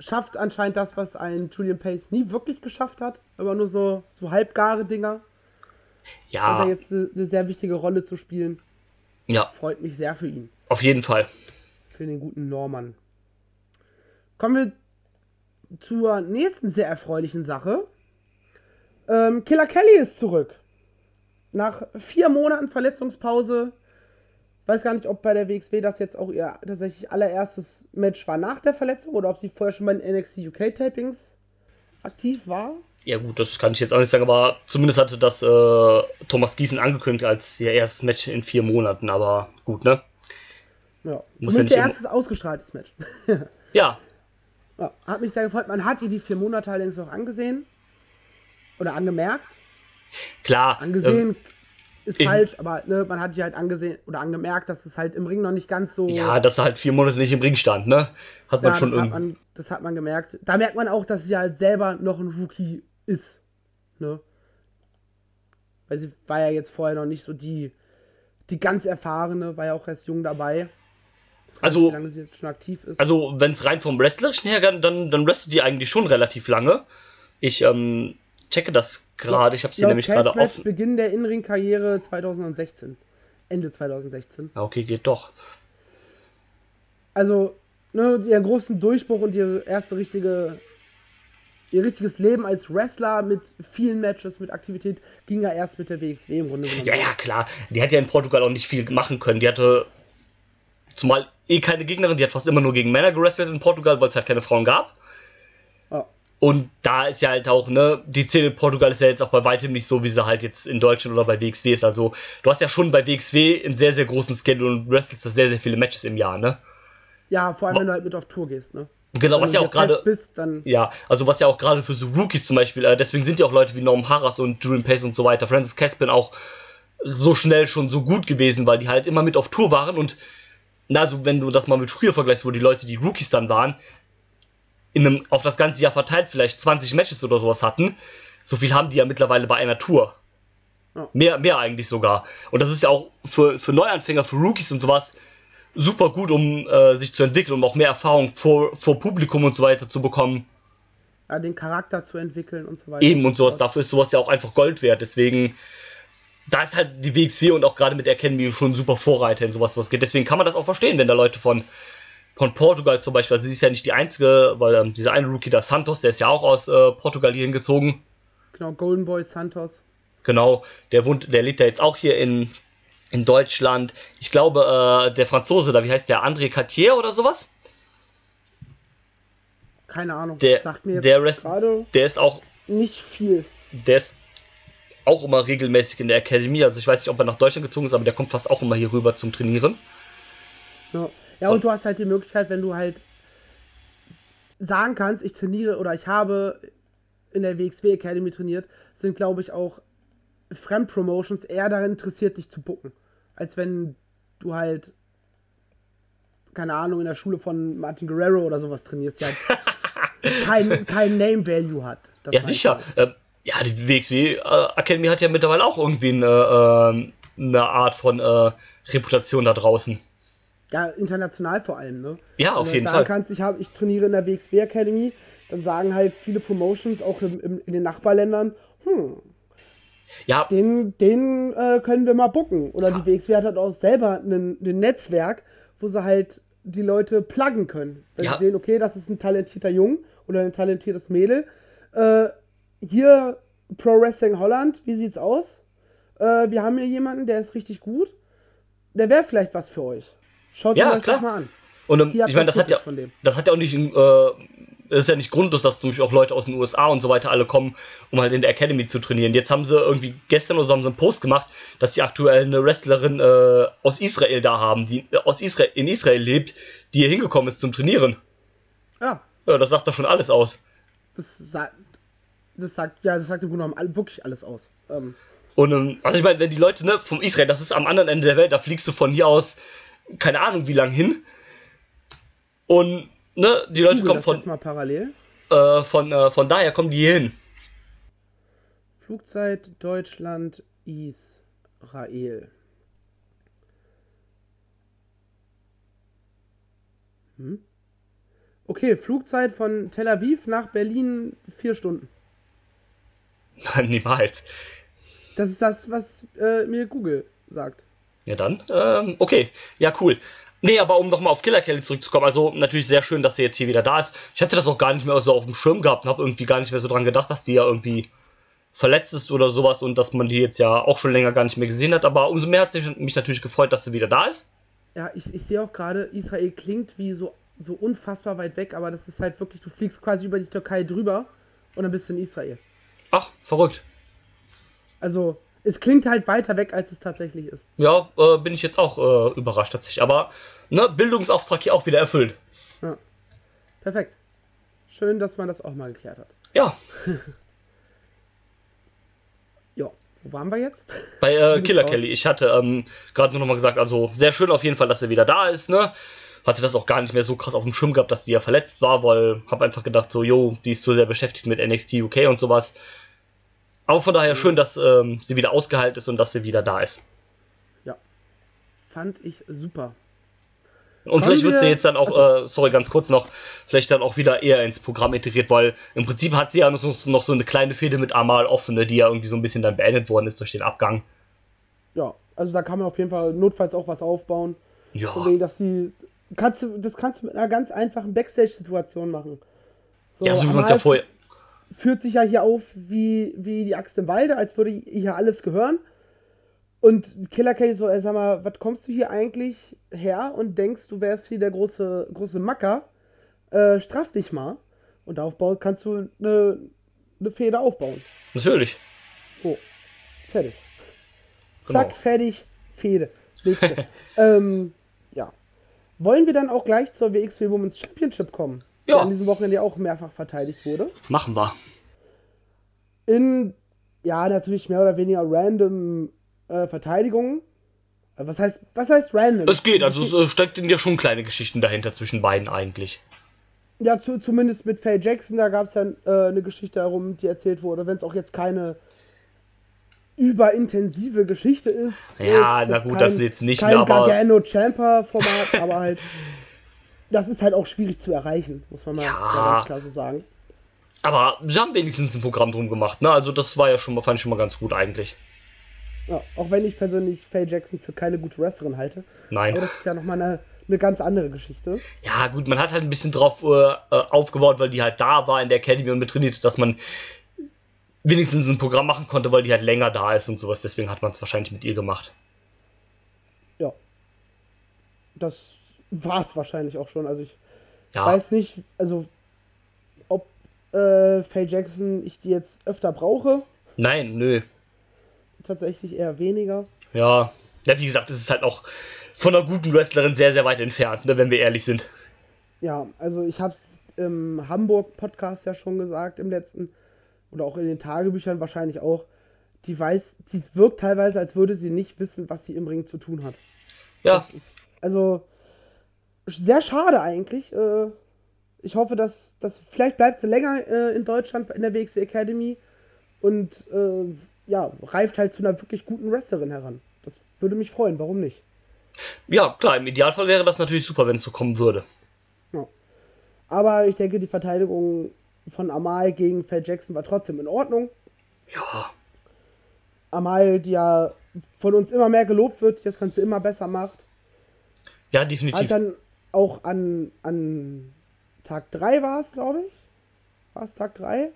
D: Schafft anscheinend das, was ein Julian Pace nie wirklich geschafft hat. Immer nur so, so halbgare Dinger. Hat
E: Ja,
D: er jetzt eine, eine sehr wichtige Rolle zu spielen.
E: ja,
D: Freut mich sehr für ihn.
E: auf jeden Fall.
D: Für den guten Norman. Kommen wir zur nächsten sehr erfreulichen Sache. Ähm, Killer Kelly ist zurück. Nach vier Monaten Verletzungspause. Weiß gar nicht, ob bei der WXW das jetzt auch ihr tatsächlich allererstes Match war nach der Verletzung oder ob sie vorher schon bei den NXT UK Tapings aktiv war.
E: Ja gut, das kann ich jetzt auch nicht sagen, aber zumindest hatte das äh, Thomas Gießen angekündigt als ihr erstes Match in vier Monaten, aber gut, ne?
D: Ja.
E: Muss
D: Zumindest
E: ja
D: ihr erstes ausgestrahltes Match.
E: Ja,
D: Ja, hat mich sehr gefreut. Man hat ihr die vier Monate allerdings auch angesehen. Oder angemerkt.
E: klar.
D: Angesehen
E: ähm,
D: ist falsch, aber ne, man hat die halt angesehen oder angemerkt, dass es halt im Ring noch nicht ganz so.
E: ja, dass er halt vier Monate nicht im Ring stand, ne? Hat man
D: Ja,
E: schon
D: das, hat
E: irgendwie.
D: man, das hat man gemerkt. Da merkt man auch, dass sie halt selber noch ein Rookie ist. Ne? Weil sie war ja jetzt vorher noch nicht so die, die ganz erfahrene, war ja auch erst jung dabei.
E: Also-
D: nicht, wie lange sie jetzt schon aktiv ist.
E: Also, wenn es rein vom Wrestlerischen her, dann, dann wrestelt die eigentlich schon relativ lange. Ich ähm, checke das gerade, ich habe sie
D: Laut
E: nämlich gerade offen.
D: Beginn der In-Ring-Karriere 2016. Ende 2016.
E: Ja, okay, geht doch.
D: also ne, ihren großen Durchbruch und ihre erste richtige ihr richtiges Leben als Wrestler mit vielen Matches, mit Aktivität, ging ja erst mit der WXW im Grunde genommen.
E: Ja, ja, klar. Die hat ja in Portugal auch nicht viel machen können. Die hatte zumal eh keine Gegnerin, die hat fast immer nur gegen Männer gewrestelt in Portugal, weil es halt keine Frauen gab. Und da ist ja halt auch, ne, die Szene in Portugal ist ja jetzt auch bei weitem nicht so, wie sie halt jetzt in Deutschland oder bei WXW ist. Also, du hast ja schon bei WXW einen sehr, sehr großen Schedule und wrestelst da sehr, sehr viele Matches im Jahr, ne?
D: ja, vor allem wenn du halt mit auf Tour gehst, ne?
E: Genau, was
D: Wenn
E: ja auch gerade. Ja, also was ja auch gerade für so Rookies zum Beispiel, äh, deswegen sind ja auch Leute wie Norm Harras und Julian Pace und so weiter, Francis Caspin auch so schnell schon so gut gewesen, weil die halt immer mit auf Tour waren und na, also wenn du das mal mit früher vergleichst, wo die Leute, die Rookies dann waren, in einem, auf das ganze Jahr verteilt vielleicht 20 Matches oder sowas hatten, so viel haben die ja mittlerweile bei einer Tour.
D: Ja.
E: Mehr, mehr eigentlich sogar. Und das ist ja auch für, für Neuanfänger, für Rookies und sowas super gut, um äh, sich zu entwickeln, um auch mehr Erfahrung vor, vor Publikum und so weiter zu bekommen.
D: Ja, den Charakter zu entwickeln und so weiter.
E: Eben und sowas. Dafür ist sowas ja auch einfach Gold wert. Deswegen, da ist halt die WXW und auch gerade mit Academy schon super Vorreiter in sowas, was geht. Deswegen kann man das auch verstehen, wenn da Leute von, von Portugal zum Beispiel, also sie ist ja nicht die einzige, weil ähm, dieser eine Rookie, der Santos, der ist ja auch aus äh, Portugal hier hingezogen.
D: Genau, Golden Boy Santos.
E: Genau, der wohnt, der lebt ja jetzt auch hier in, in Deutschland. Ich glaube, äh, der Franzose, da wie heißt der André Cartier oder sowas?
D: Keine Ahnung.
E: Der,
D: Sagt mir jetzt
E: der, Rest,
D: gerade
E: der ist auch,
D: nicht viel.
E: der ist auch immer regelmäßig in der Akademie. Also ich weiß nicht, ob er nach Deutschland gezogen ist, aber der kommt fast auch immer hier rüber zum Trainieren.
D: Ja. Ja, und du hast halt die Möglichkeit, wenn du halt sagen kannst, ich trainiere oder ich habe in der WXW Academy trainiert, sind, glaube ich, auch Fremdpromotions eher daran interessiert, dich zu bucken. Als wenn du halt, keine Ahnung, in der Schule von Martin Guerrero oder sowas trainierst, die halt kein, kein Name-Value hat.
E: Ja, sicher.
D: halt.
E: Äh, ja, die WXW äh, Academy hat ja mittlerweile auch irgendwie eine, äh, eine Art von äh, Reputation da draußen.
D: Ja, international vor allem, ne?
E: Ja, auf jeden
D: sagen
E: Fall.
D: kannst, ich, hab, ich trainiere in der WXW Academy, dann sagen halt viele Promotions auch im, im, in den Nachbarländern, hm,
E: Ja,
D: den, den äh, können wir mal bucken. Oder die WXW hat halt auch selber ein, ein Netzwerk, wo sie halt die Leute pluggen können. Wenn
E: Ja.
D: sie sehen, okay, das ist ein talentierter Jung oder ein talentiertes Mädel. Äh, hier Pro Wrestling Holland, wie sieht's aus? Äh, wir haben hier jemanden, der ist richtig gut. Der wäre vielleicht was für euch. Schaut
E: Ja,
D: euch
E: klar.
D: doch mal an.
E: Und ähm,
D: Hier habt
E: ich meine, das hat ja, das hat ja auch nicht, äh, ist ja nicht grundlos, dass zum Beispiel auch Leute aus den USA und so weiter alle kommen, um halt in der Academy zu trainieren. Jetzt haben sie irgendwie gestern oder so haben sie einen Post gemacht, dass die aktuell eine Wrestlerin äh, aus Israel da haben, die äh, aus Israel in Israel lebt, die hier hingekommen ist zum Trainieren.
D: Ja,
E: Ja, das sagt doch schon alles aus.
D: das sagt, das sagt, ja, das sagt im Grunde genommen wirklich alles aus. Ähm,
E: Und ähm, also ich meine, wenn die Leute ne, vom Israel, das ist am anderen Ende der Welt, da fliegst du von hier aus keine Ahnung wie lang hin. Und ne, die Leute
D: google
E: kommen
D: das
E: von
D: jetzt mal parallel.
E: äh, von äh, von daher kommen die hier hin.
D: Flugzeit Deutschland, Israel. Hm? Okay, Flugzeit von Tel Aviv nach Berlin vier Stunden.
E: Niemals.
D: Das ist das, was äh, mir Google sagt.
E: Ja dann, ähm, okay, ja cool. Nee, aber um nochmal auf Killer Kelly zurückzukommen, also natürlich sehr schön, dass sie jetzt hier wieder da ist. Ich hatte das auch gar nicht mehr so auf dem Schirm gehabt und habe irgendwie gar nicht mehr so dran gedacht, dass die ja irgendwie verletzt ist oder sowas und dass man die jetzt ja auch schon länger gar nicht mehr gesehen hat. Aber umso mehr hat sich mich natürlich gefreut, dass sie wieder da ist.
D: Ja, ich, ich sehe auch gerade, Israel klingt wie so, so unfassbar weit weg, aber das ist halt wirklich, du fliegst quasi über die Türkei drüber und dann bist du in Israel.
E: Ach, verrückt.
D: Also, es klingt halt weiter weg, als es tatsächlich ist.
E: Ja, äh, bin ich jetzt auch äh, überrascht tatsächlich. Aber ne, Bildungsauftrag hier auch wieder erfüllt.
D: Perfekt. Schön, dass man das auch mal geklärt hat.
E: Ja,
D: Ja, wo waren wir jetzt?
E: bei äh,
D: ich
E: Killer
D: raus.
E: Kelly. Ich hatte ähm, gerade nur noch mal gesagt, also sehr schön auf jeden Fall, dass sie wieder da ist, ne? Hatte das auch gar nicht mehr so krass auf dem Schirm gehabt, dass die ja verletzt war, weil hab einfach gedacht, so, jo, die ist zu sehr beschäftigt mit NXT UK und sowas. Aber von daher schön, dass ähm, sie wieder ausgeheilt ist und dass sie wieder da ist.
D: Ja. Fand ich super.
E: Und vielleicht wird sie jetzt dann auch, äh, sorry, ganz kurz noch, vielleicht dann auch wieder eher ins Programm integriert, weil im Prinzip hat sie ja noch, so- noch so eine kleine Fehde mit Amal offene, die ja irgendwie so ein bisschen dann beendet worden ist durch den Abgang.
D: Ja, also da kann man auf jeden Fall notfalls auch was aufbauen.
E: Ja,
D: Von wegen, dass die. Kannst du, das kannst du mit einer ganz einfachen Backstage-Situation machen. So,
E: ja so wie man es ja vorher.
D: Führt sich ja hier auf wie, wie die Axt im Walde, als würde hier alles gehören. Und Killer Kelly so, ey, sag mal, was kommst du hier eigentlich her und denkst, du wärst hier der große, große Macker? Äh, straff dich mal. Und darauf kannst du eine, eine Feder aufbauen.
E: Natürlich.
D: So, fertig.
E: Genau.
D: Zack, fertig, Fehde. Nächste. ähm, ja. Wollen wir dann auch gleich zur WXW Women's Championship kommen?
E: Ja.
D: Die an diesem Wochenende auch mehrfach verteidigt wurde.
E: Machen wir.
D: In, ja, natürlich mehr oder weniger random äh, Verteidigungen. Äh, Was heißt, was heißt random?
E: Es geht, also es äh, steckt in ja schon kleine Geschichten dahinter zwischen beiden eigentlich.
D: Ja, zu, zumindest mit Faye Jackson, da gab es ja äh, eine Geschichte darum, die erzählt wurde, wenn es auch jetzt keine überintensive Geschichte ist.
E: Ja,
D: ist
E: na gut, das jetzt nicht,
D: kein
E: aber-
D: Gargano Champer Format, aber halt das ist halt auch schwierig zu erreichen, muss man mal
E: Ja.
D: ganz klar so sagen.
E: Aber sie haben wenigstens ein Programm drum gemacht, ne? Also das war ja schon mal, fand ich schon mal ganz gut eigentlich.
D: Ja, auch wenn ich persönlich Faye Jackson für keine gute Wrestlerin halte.
E: Nein.
D: Aber das ist ja nochmal eine, eine ganz andere Geschichte.
E: Ja, gut, man hat halt ein bisschen drauf äh, äh, aufgebaut, weil die halt da war in der Academy und mit trainiert, dass man wenigstens ein Programm machen konnte, weil die halt länger da ist und sowas. Deswegen hat man es wahrscheinlich mit ihr gemacht.
D: Ja. Das war es wahrscheinlich auch schon. Also ich
E: Ja,
D: weiß nicht, also ob äh, Faye Jackson ich die jetzt öfter brauche.
E: nein, nö.
D: Tatsächlich eher weniger.
E: Ja. ja, wie gesagt, es ist halt auch von einer guten Wrestlerin sehr, sehr weit entfernt, ne, wenn wir ehrlich sind.
D: Ja, also ich habe es im Hamburg-Podcast ja schon gesagt, im letzten, oder auch in den Tagebüchern wahrscheinlich auch. Die weiß, die wirkt teilweise, als würde sie nicht wissen, was sie im Ring zu tun hat.
E: Ja,
D: ist also sehr schade eigentlich. Äh, Ich hoffe, dass, dass vielleicht bleibt sie länger äh, in Deutschland in der WXW Academy und äh, ja, reift halt zu einer wirklich guten Wrestlerin heran. Das würde mich freuen, warum nicht?
E: ja, klar, im Idealfall wäre das natürlich super, wenn es so kommen würde.
D: Ja. Aber ich denke, die Verteidigung von Amal gegen Faye Jackson war trotzdem in Ordnung.
E: Ja,
D: Amal, die ja von uns immer mehr gelobt wird, die das Ganze immer besser macht,
E: ja,
D: hat
E: definitiv.
D: dann auch an, an Tag 3 war es, glaube ich. War es Tag 3?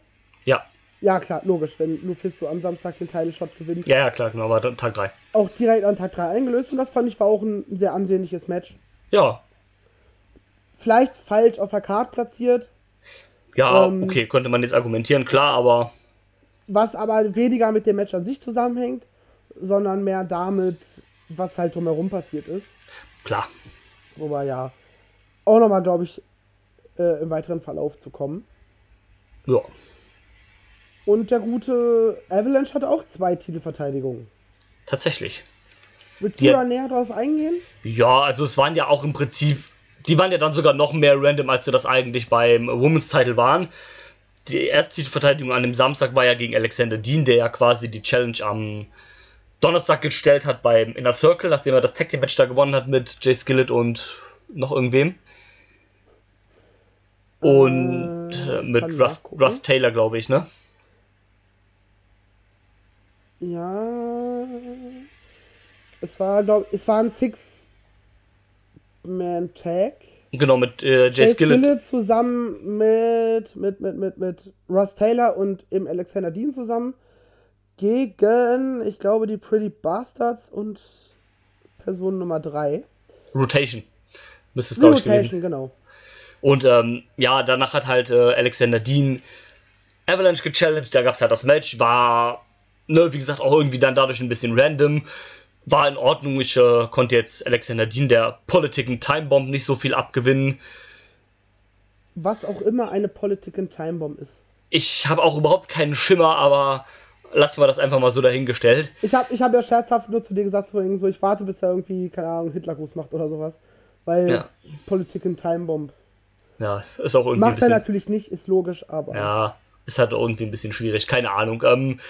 E: Ja,
D: Ja, klar, logisch, wenn Lufisto am Samstag den Title-Shot gewinnt.
E: ja, ja, klar, genau, war Tag 3.
D: Auch direkt an Tag 3 eingelöst und das fand ich war auch ein sehr ansehnliches Match.
E: Ja,
D: Vielleicht falsch auf der Card platziert,
E: ja,
D: Ähm,
E: okay, könnte man jetzt argumentieren, klar, aber
D: was aber weniger mit dem Match an sich zusammenhängt, sondern mehr damit, was halt drumherum passiert ist.
E: klar.
D: Wobei ja auch nochmal, glaube ich, äh, im weiteren Verlauf zu kommen.
E: Ja.
D: Und der gute Avalanche hatte auch zwei Titelverteidigungen.
E: Tatsächlich.
D: Willst du
E: Ja.
D: da näher drauf eingehen?
E: Ja, also es waren ja auch im Prinzip, die waren ja dann sogar noch mehr random, als sie das eigentlich beim Women's Title waren. Die erste Titelverteidigung an dem Samstag war ja gegen Alexander Dean, der ja quasi die Challenge am Donnerstag gestellt hat beim Inner Circle, nachdem er das Tag Team Match da gewonnen hat mit Jay Skillett und noch irgendwem. Und
D: Äh,
E: äh, mit Russ. Russ Taylor, glaube ich, ne?
D: Ja. Es war, glaube es war ein Six-Man-Tag.
E: Genau, mit äh, Jay
D: Jay
E: Skillett.
D: Skillett zusammen mit, mit, mit, mit, mit Russ Taylor und im Alexander Dean zusammen gegen, ich glaube, die Pretty Bastards und Person Nummer 3.
E: Rotation. Müsste es, glaube ich, gewesen
D: genau.
E: Und ähm, ja, danach hat halt äh, Alexander Dean Avalanche gechallenged, da gab es halt das Match, war, ne, wie gesagt, auch irgendwie dann dadurch ein bisschen random. War in Ordnung, ich äh, konnte jetzt Alexander Dean der Politiken Timebomb nicht so viel abgewinnen.
D: Was auch immer eine Political Timebomb ist.
E: Ich habe auch überhaupt keinen Schimmer, aber lassen wir das einfach mal so dahingestellt.
D: Ich habe ich hab ja scherzhaft nur zu dir gesagt, so, so ich warte, bis er irgendwie, keine Ahnung, Hitlergruß macht oder sowas. Weil
E: Ja.
D: Political Timebomb.
E: Ja, ist auch irgendwie
D: Macht er
E: bisschen.
D: natürlich nicht, ist logisch, aber.
E: Ja, ist halt irgendwie ein bisschen schwierig, keine Ahnung. Ähm,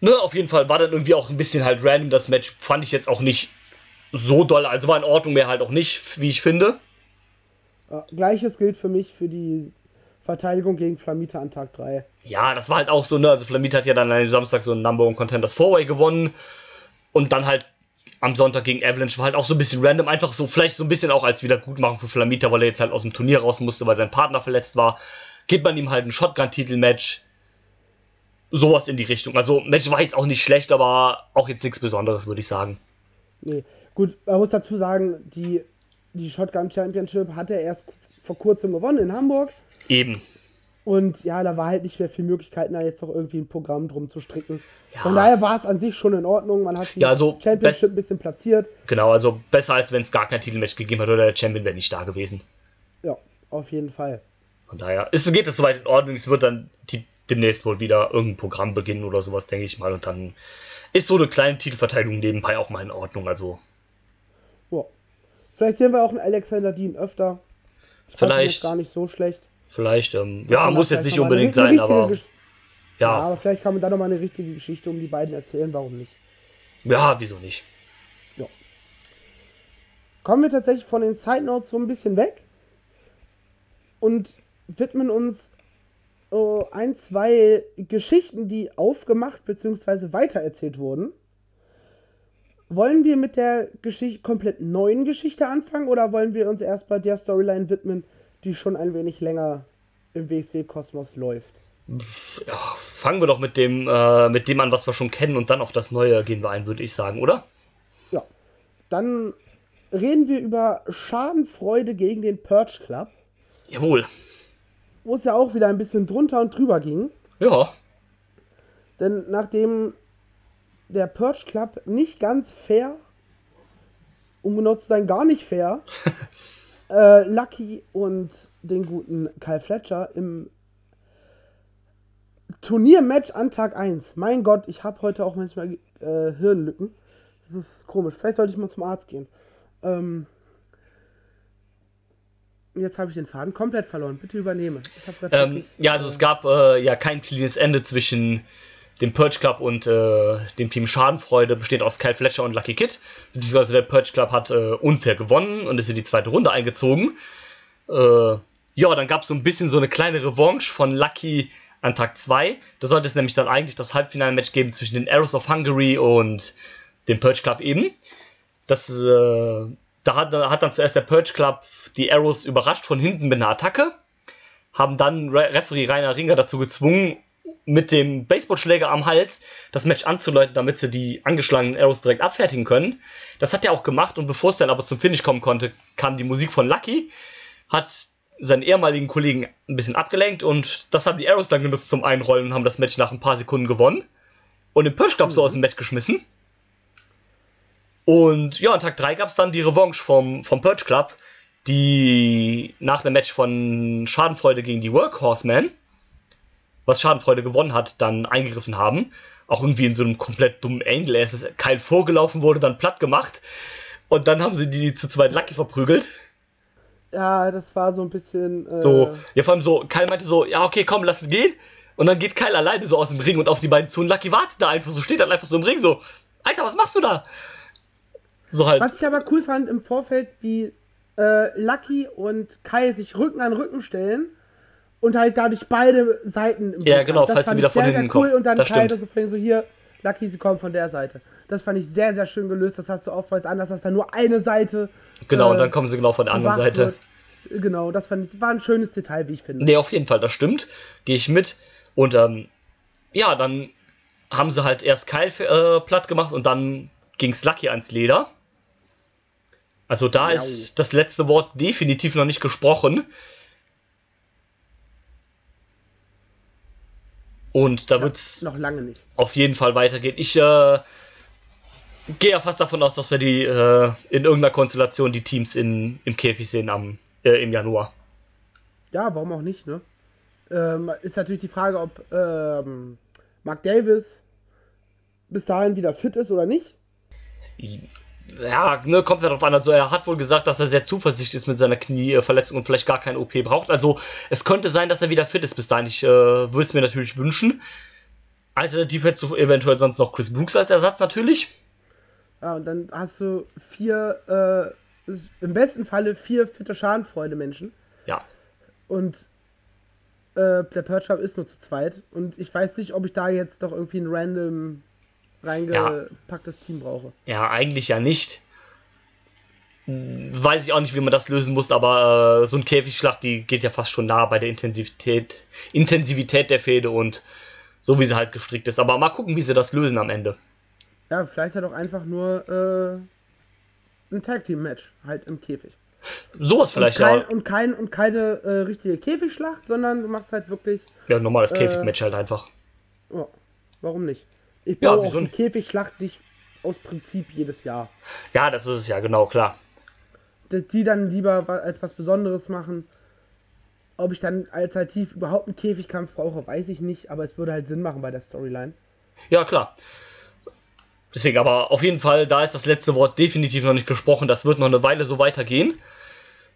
E: ne, auf jeden Fall war dann irgendwie auch ein bisschen halt random das Match. Fand ich jetzt auch nicht so doll. Also war in Ordnung, mehr halt auch nicht, wie ich finde.
D: Ja, Gleiches gilt für mich für die Verteidigung gegen Flamita an Tag 3.
E: Ja, das war halt auch so, ne? Also Flamit hat ja dann an dem Samstag so ein Number One Contenders Four-Way gewonnen. Und dann halt am Sonntag gegen Avalanche war halt auch so ein bisschen random. Einfach so, vielleicht so ein bisschen auch als Wiedergutmachung für Flamita, weil er jetzt halt aus dem Turnier raus musste, weil sein Partner verletzt war. Gibt man ihm halt ein Shotgun-Titel-Match. Sowas in die Richtung. Also, Match war jetzt auch nicht schlecht, aber auch jetzt nichts Besonderes, würde ich sagen.
D: Nee. Gut, man muss dazu sagen, die, die Shotgun Championship hat er erst vor kurzem gewonnen in Hamburg.
E: Eben.
D: Und ja, da war halt nicht mehr viel Möglichkeiten, da jetzt noch irgendwie ein Programm drum zu stricken.
E: Ja.
D: Von daher war es an sich schon in Ordnung. Man hat die
E: Ja, also
D: Championship ein bisschen platziert.
E: Genau, also besser als wenn es gar kein Titelmatch gegeben hat oder der Champion wäre nicht da gewesen.
D: Ja, auf jeden Fall.
E: Von daher ist, geht es soweit in Ordnung. Es wird dann die, demnächst wohl wieder irgendein Programm beginnen oder sowas, denke ich mal. Und dann ist so eine kleine Titelverteidigung nebenbei auch mal in Ordnung. Also
D: Ja. Vielleicht sehen wir auch einen Alexander Dean öfter. Ich
E: Vielleicht.
D: gar nicht so schlecht.
E: Vielleicht, ähm, ja, muss jetzt nicht unbedingt sein, aber
D: Gesch- Ja,
E: Ja,
D: aber vielleicht kann man da nochmal eine richtige Geschichte um die beiden erzählen, warum nicht.
E: ja, wieso nicht?
D: Kommen wir tatsächlich von den Side Notes so ein bisschen weg und widmen uns äh, ein, zwei Geschichten, die aufgemacht bzw. weitererzählt wurden. Wollen wir mit der Geschichte, komplett neuen Geschichte anfangen oder wollen wir uns erst bei der Storyline widmen, die schon ein wenig länger im WXW-Kosmos läuft?
E: Ja, fangen wir doch mit dem, äh, mit dem an, was wir schon kennen und dann auf das Neue gehen wir ein, würde ich sagen, oder?
D: Ja. Dann reden wir über Schadenfreude gegen den Purge Club,
E: Jawohl.
D: wo es ja auch wieder ein bisschen drunter und drüber ging.
E: Ja,
D: Denn nachdem der Purge Club nicht ganz fair, um genau zu sein, gar nicht fair, äh, Lucky und den guten Kyle Fletcher im Turniermatch an Tag 1. Mein Gott, ich habe heute auch manchmal äh, Hirnlücken. Das ist komisch. Vielleicht sollte ich mal zum Arzt gehen. Ähm, jetzt habe ich den Faden komplett verloren. Bitte übernehme.
E: Ähm,
D: wirklich,
E: ja, also es gab äh, ja kein cleanes Ende zwischen dem Purge Club und äh, dem Team Schadenfreude, besteht aus Kyle Fletcher und Lucky Kid. Beziehungsweise der Purge Club hat äh, unfair gewonnen und ist in die zweite Runde eingezogen. Äh, ja, dann gab es so ein bisschen so eine kleine Revanche von Lucky an Tag 2. Da sollte es nämlich dann eigentlich das Halbfinalmatch geben zwischen den Arrows of Hungary und dem Purge Club eben. Das, äh, da hat, hat dann zuerst der Purge Club die Arrows überrascht von hinten mit einer Attacke, haben dann Re Referee Rainer Ringer dazu gezwungen, mit dem Baseballschläger am Hals das Match anzuleiten, damit sie die angeschlagenen Arrows direkt abfertigen können. Das hat er auch gemacht und bevor es dann aber zum Finish kommen konnte, kam die Musik von Lucky, hat seinen ehemaligen Kollegen ein bisschen abgelenkt und das haben die Arrows dann genutzt zum Einrollen und haben das Match nach ein paar Sekunden gewonnen und den Purge Club so aus dem Match geschmissen. Und ja, an Tag 3 gab es dann die Revanche vom, vom Purge Club, die nach dem Match von Schadenfreude gegen die Workhorsemen, was Schadenfreude gewonnen hat, dann eingegriffen haben. Auch irgendwie in so einem komplett dummen Angle. Es ist kein vorgelaufen, wurde dann platt gemacht. Und dann haben sie die zu zweit Lucky verprügelt.
D: Ja, das war so ein bisschen. Äh,
E: So, ja, vor allem so, Kyle meinte so, ja, okay, komm, lass es gehen. Und dann geht Kyle alleine so aus dem Ring und auf die beiden zu. Und Lucky wartet da einfach so, steht dann einfach so im Ring so, Alter, was machst du da? So halt.
D: Was ich aber cool fand im Vorfeld, wie äh, Lucky und Kai sich Rücken an Rücken stellen und halt dadurch beide Seiten im
E: Ja,
D: Blick
E: genau,
D: haben. Das
E: falls sie
D: fand
E: wieder
D: ich
E: von
D: sehr, sehr
E: hinten
D: cool
E: kommen.
D: und dann
E: Das
D: Kai
E: stimmt.
D: so vorhin so hier, Lucky, sie kommen von der Seite. Das fand ich sehr, sehr schön gelöst. Das hast du oftmals anders, dass da nur eine Seite
E: genau, und
D: äh,
E: dann kommen sie genau von der anderen
D: bewacht
E: Seite.
D: wird. Genau, das fand ich, war ein schönes Detail, wie ich finde.
E: Nee, auf jeden Fall, das stimmt. Gehe ich mit. Und ähm, ja, dann haben sie halt erst Kyle äh, platt gemacht und dann ging's Lucky ans Leder. Also da
D: Jau.
E: ist das letzte Wort definitiv noch nicht gesprochen. Und da wird's
D: Noch lange nicht.
E: auf jeden Fall weitergehen. Ich äh, gehe ja fast davon aus, dass wir die äh, in irgendeiner Konstellation die Teams in, im Käfig sehen am, äh, im Januar.
D: Ja, warum auch nicht, ne? Ähm, ist natürlich die Frage, ob ähm, Mark Davis bis dahin wieder fit ist oder nicht.
E: Ja, ne, kommt ja darauf an. Also er hat wohl gesagt, dass er sehr zuversichtlich ist mit seiner Knieverletzung und vielleicht gar kein OP braucht. Also es könnte sein, dass er wieder fit ist bis dahin. Ich äh, würde es mir natürlich wünschen. Alternativ hättest du eventuell sonst noch Chris Brooks als Ersatz natürlich.
D: Ja, und dann hast du vier, äh, im besten Falle vier fitte Schadenfreude-Menschen.
E: Ja.
D: Und äh, der Club ist nur zu zweit. Und ich weiß nicht, ob ich da jetzt doch irgendwie ein random reingepacktes Team brauche.
E: Ja, eigentlich ja nicht. Hm, Weiß ich auch nicht, wie man das lösen muss, aber äh, so ein Käfigschlacht, die geht ja fast schon nah bei der Intensivität, Intensivität der Fehde und so wie sie halt gestrickt ist. Aber mal gucken, wie sie das lösen am Ende.
D: Ja, vielleicht halt auch einfach nur äh, ein Tag-Team-Match, halt im Käfig.
E: Sowas vielleicht,
D: und, kein,
E: ja.
D: und, kein, und keine äh, richtige Käfigschlacht, sondern du machst halt wirklich,
E: Ja, normales
D: äh,
E: Käfigmatch halt einfach.
D: ja, warum nicht? Ich
E: Ja,
D: baue auch
E: wieso
D: die? Käfigschlacht nicht aus Prinzip jedes Jahr.
E: Ja, das ist es ja, genau, klar.
D: dass die dann lieber als was Besonderes machen. Ob ich dann alternativ überhaupt einen Käfigkampf brauche, weiß ich nicht, aber es würde halt Sinn machen bei der Storyline.
E: Ja, klar. Deswegen, aber auf jeden Fall, da ist das letzte Wort definitiv noch nicht gesprochen. Das wird noch eine Weile so weitergehen.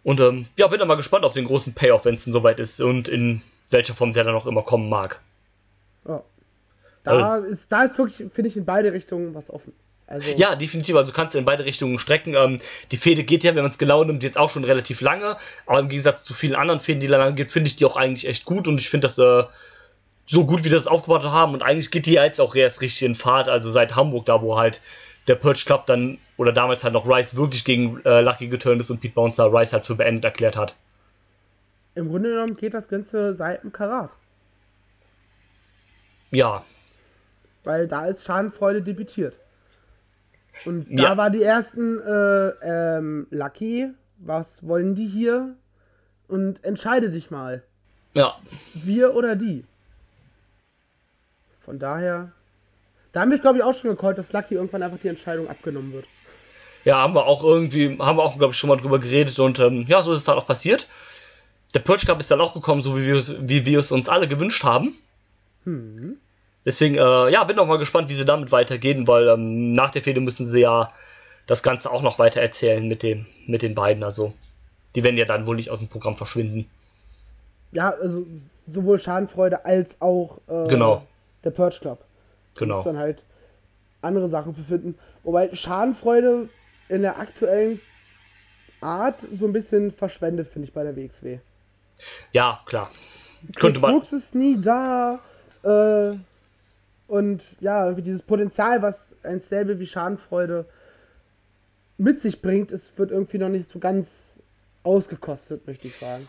E: Und ähm, ja, bin da mal gespannt auf den großen Payoff, wenn es denn soweit ist und in welcher Form der dann auch immer kommen mag.
D: Ja. Da ist, da ist wirklich, finde ich, in beide Richtungen was offen. Also,
E: Ja, definitiv. Also kannst du in beide Richtungen strecken. Ähm, die Fehde geht ja, wenn man es genau nimmt, jetzt auch schon relativ lange. Aber im Gegensatz zu vielen anderen Fäden, die lange geht, finde ich die auch eigentlich echt gut. Und ich finde das äh, so gut, wie das aufgebaut haben. Und eigentlich geht die ja jetzt auch erst richtig in Fahrt. Also seit Hamburg, da wo halt der Purge Club dann, oder damals halt noch Rice wirklich gegen äh, Lucky geturnt ist und Pete Bouncer Rice halt für beendet erklärt hat.
D: Im Grunde genommen geht das Ganze seit dem Karat.
E: Ja,
D: Weil da ist Schadenfreude debütiert. Und da
E: Ja.
D: war die ersten äh, ähm, Lucky, was wollen die hier? Und entscheide dich mal.
E: ja.
D: Wir oder die. Von daher. Da haben wir es, glaube ich, auch schon gecallt, dass Lucky irgendwann einfach die Entscheidung abgenommen wird.
E: Ja, haben wir auch irgendwie, haben wir auch, glaube ich, schon mal drüber geredet und ähm, ja, so ist es dann auch passiert. Der Purge Cup ist dann auch gekommen, so wie wir, es- wie wir es uns alle gewünscht haben. Deswegen, äh, ja, bin auch mal gespannt, wie sie damit weitergehen, weil ähm, nach der Fehde müssen sie ja das Ganze auch noch weiter erzählen mit, dem, mit den beiden. Also, die werden ja dann wohl nicht aus dem Programm verschwinden.
D: Ja, also sowohl Schadenfreude als auch äh,
E: Genau.
D: der Purge Club. Da muss
E: Genau.
D: dann halt andere Sachen für finden. Wobei Schadenfreude in der aktuellen Art so ein bisschen verschwendet, finde ich, bei der WXW.
E: Ja, klar.
D: Chris
E: Könnte man.
D: Brooks ist nie da. Äh, und ja, dieses Potenzial, was ein Stable wie Schadenfreude mit sich bringt, es wird irgendwie noch nicht so ganz ausgekostet, möchte ich sagen.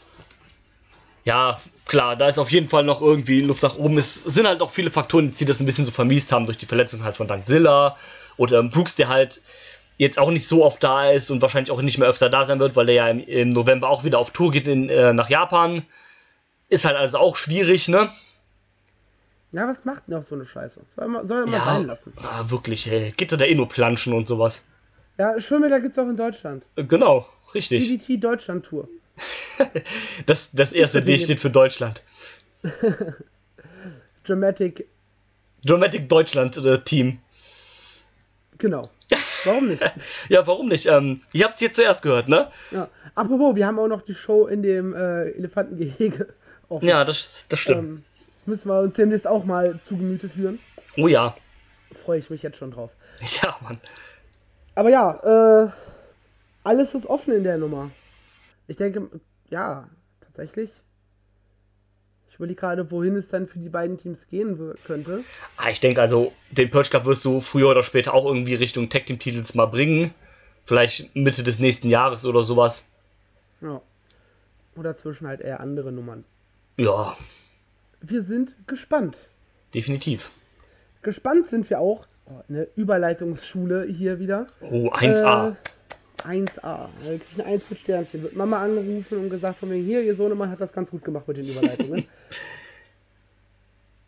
E: Ja, klar, da ist auf jeden Fall noch irgendwie Luft nach oben. Es sind halt auch viele Faktoren, die das ein bisschen so vermiest haben durch die Verletzung halt von Dankzilla oder ähm, Brooks, der halt jetzt auch nicht so oft da ist und wahrscheinlich auch nicht mehr öfter da sein wird, weil der ja im, im November auch wieder auf Tour geht in, äh, nach Japan. Ist halt also auch schwierig, ne?
D: Ja, was macht denn auch so eine Scheiße? Soll er mal, soll er mal
E: Ja,
D: sein lassen.
E: ah, wirklich, ey. Geht da Inno planschen und sowas.
D: Ja, Schwimmbäder gibt es auch in Deutschland.
E: Äh, Genau, richtig.
D: DDT Deutschland Tour.
E: Das, das erste D steht für Deutschland.
D: Dramatic,
E: Dramatic Deutschland äh, Team.
D: genau. Warum nicht?
E: Ja, warum nicht? Ähm, ihr habt es hier zuerst gehört, ne?
D: Ja. Apropos, wir haben auch noch die Show in dem äh, Elefantengehege offen.
E: Ja, das, das stimmt.
D: Ähm, müssen wir uns demnächst auch mal zu Gemüte führen.
E: Oh ja.
D: Freue ich mich jetzt schon drauf.
E: Ja, Mann.
D: Aber ja, äh, alles ist offen in der Nummer. Ich denke, ja, tatsächlich. Ich überlege gerade, wohin es dann für die beiden Teams gehen könnte.
E: Ah, ich denke also, den Purge Cup wirst du früher oder später auch irgendwie Richtung Tag Team Titels mal bringen. Vielleicht Mitte des nächsten Jahres oder sowas.
D: Ja. Oder zwischen halt eher andere Nummern.
E: Ja,
D: Wir sind gespannt.
E: definitiv.
D: Gespannt sind wir auch. Oh, eine Überleitungsschule hier wieder.
E: Oh, 1A.
D: Äh, 1A. Da krieg ich eine 1 mit Sternchen. Wird Mama angerufen und gesagt von mir, hier, ihr Sohnemann hat das ganz gut gemacht mit den Überleitungen.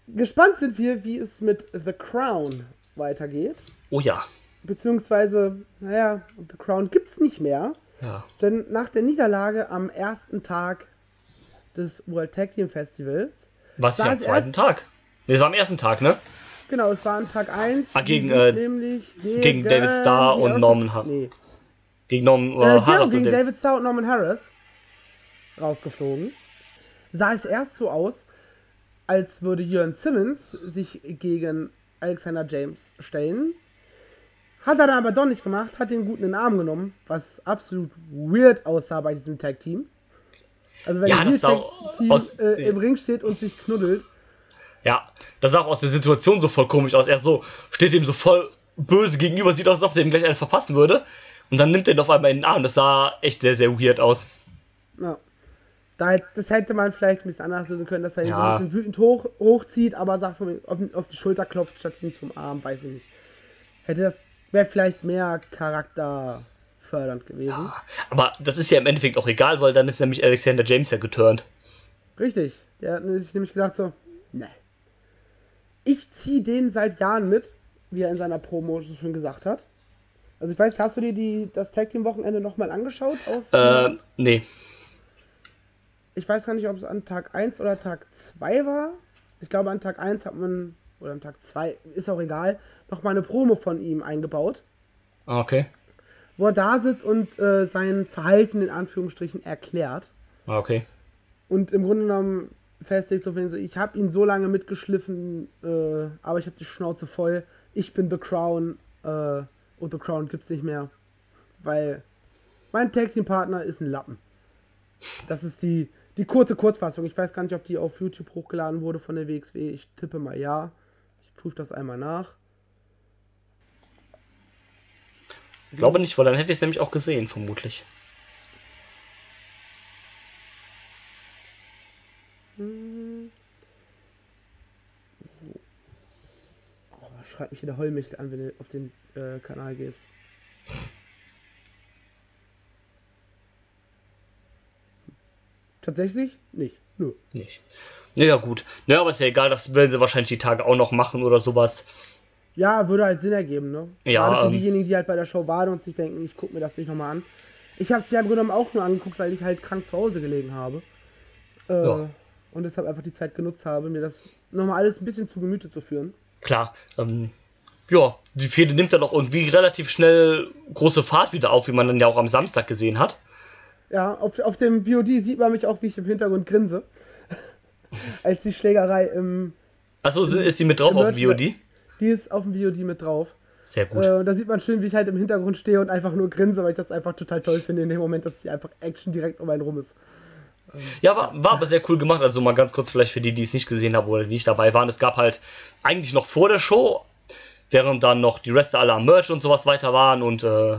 D: Gespannt sind wir, wie es mit The Crown weitergeht.
E: oh ja.
D: Beziehungsweise, naja, The Crown gibt's nicht mehr.
E: Ja.
D: Denn nach der Niederlage am ersten Tag des World Tag Team Festivals,
E: Was
D: War
E: am zweiten Tag. Ne, es war am ersten Tag, ne?
D: genau, es war an Tag 1.
E: Ah, gegen, äh,
D: nämlich gegen,
E: gegen David Starr und Norman Har-
D: Nee,
E: Gegen Norman äh,
D: Äh, genau,
E: Harris
D: gegen
E: und
D: David Starr und Norman Harris rausgeflogen. Sah es erst so aus, als würde Jörn Simmons sich gegen Alexander James stellen. Hat er dann aber doch nicht gemacht, hat den Guten in den Arm genommen, was absolut weird aussah bei diesem Tag-Team. Also wenn
E: Ja, das
D: Heel-Tag-Team
E: aus-
D: äh, im Ring steht und sich knuddelt,
E: Ja, das sah auch aus der Situation so voll komisch aus. Er so steht ihm so voll böse gegenüber, sieht aus, als ob der ihm gleich einen verpassen würde. Und dann nimmt er ihn auf einmal in den Arm. Das sah echt sehr, sehr weird aus.
D: Ja. Das hätte man vielleicht ein bisschen anders lösen können, dass er ihn so
E: Ja.
D: ein bisschen wütend hoch, hochzieht, aber sagt auf, auf die Schulter klopft, statt ihn zum Arm, weiß ich nicht. Hätte das, wäre vielleicht mehr charakterfördernd gewesen.
E: Aber das ist ja im Endeffekt auch egal, weil dann ist nämlich Alexander James ja geturnt.
D: Richtig. Der hat sich nämlich gedacht so, ne. Ich ziehe den seit Jahren mit, wie er in seiner Promo so schön gesagt hat. Also ich weiß, hast du dir die, das Tag Team Wochenende nochmal angeschaut? Auf
E: Äh, nee.
D: ich weiß gar nicht, ob es an Tag 1 oder Tag 2 war. Ich glaube, an Tag 1 hat man, oder an Tag 2, ist auch egal, nochmal eine Promo von ihm eingebaut,
E: Ah, Okay.
D: Wo er da sitzt und äh, sein Verhalten in Anführungsstrichen erklärt.
E: Ah, Okay.
D: Und im Grunde genommen festlegt, so so, ich habe ihn so lange mitgeschliffen, äh, aber ich habe die Schnauze voll. Ich bin The Crown äh, und The Crown gibt's nicht mehr, weil mein Tag Team Partner ist ein Lappen. Das ist die die kurze Kurzfassung. Ich weiß gar nicht, ob die auf YouTube hochgeladen wurde von der WXW. Ich tippe mal ja. Ich prüfe das einmal nach.
E: Ich glaube nicht, weil dann hätte ich es nämlich auch gesehen, vermutlich.
D: Hm. So. Oh, schreib mich wieder Heulmichel an, wenn du auf den äh, Kanal gehst. Tatsächlich? Nicht. Nö.
E: Nicht. Naja, gut. Naja, aber ist ja egal, das werden sie wahrscheinlich die Tage auch noch machen oder sowas.
D: Ja, würde halt Sinn ergeben, ne?
E: Ja,
D: Gerade für
E: ähm,
D: diejenigen, die halt bei der Show waren und sich denken, ich gucke mir das nicht nochmal an. Ich habe es mir im Grunde genommen auch nur angeguckt, weil ich halt krank zu Hause gelegen habe. Äh,
E: Ja.
D: Und deshalb einfach die Zeit genutzt habe, mir das nochmal alles ein bisschen zu Gemüte zu führen.
E: Klar, ähm, ja, die Fehde nimmt dann auch irgendwie relativ schnell große Fahrt wieder auf, wie man dann ja auch am Samstag gesehen hat.
D: Ja, auf, auf dem VOD sieht man mich auch, wie ich im Hintergrund grinse. Als die Schlägerei im.
E: Achso, ist die mit drauf auf dem VOD?
D: Die ist auf dem VOD mit drauf.
E: Sehr gut.
D: Äh, und da sieht man schön, wie ich halt im Hintergrund stehe und einfach nur grinse, weil ich das einfach total toll finde in dem Moment, dass hier einfach Action direkt um einen rum ist.
E: Ja, war, war aber sehr cool gemacht. Also mal ganz kurz vielleicht für die, die es nicht gesehen haben oder die nicht dabei waren. Es gab halt eigentlich noch vor der Show, während dann noch die Reste alle am Merch und sowas weiter waren und äh,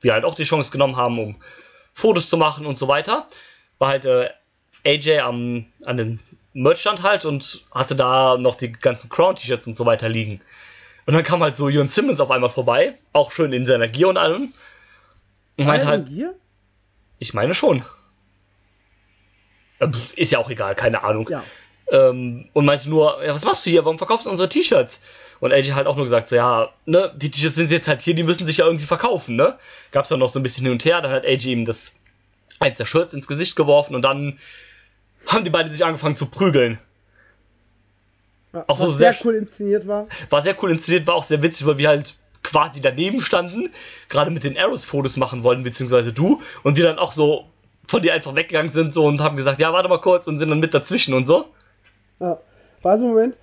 E: wir halt auch die Chance genommen haben, um Fotos zu machen und so weiter, war halt äh, AJ am, an den Merchstand halt und hatte da noch die ganzen Crown-T-Shirts und so weiter liegen. Und dann kam halt so Jörn Simmons auf einmal vorbei, auch schön in seiner Gear und allem. Und meinte halt,
D: Gear?
E: ich meine schon. Ist ja auch egal, keine Ahnung.
D: Ja.
E: Ähm, und meinte nur, ja, was machst du hier? Warum verkaufst du unsere T-Shirts? Und AJ halt auch nur gesagt, so, ja, ne, die T-Shirts sind jetzt halt hier, die müssen sich ja irgendwie verkaufen, ne? Gab's dann noch so ein bisschen hin und her, dann hat AJ ihm das, eins der Shirts ins Gesicht geworfen und dann haben die beiden sich angefangen zu prügeln.
D: Ja,
E: Auch so
D: was sehr
E: sehr-
D: cool inszeniert war.
E: War sehr cool inszeniert, war auch sehr witzig, weil wir halt quasi daneben standen, gerade mit den Arrows Fotos machen wollten, beziehungsweise du, und die dann auch so von dir einfach weggegangen sind so und haben gesagt, ja, warte mal kurz und sind dann mit dazwischen und so.
D: Ja. War so ein Moment,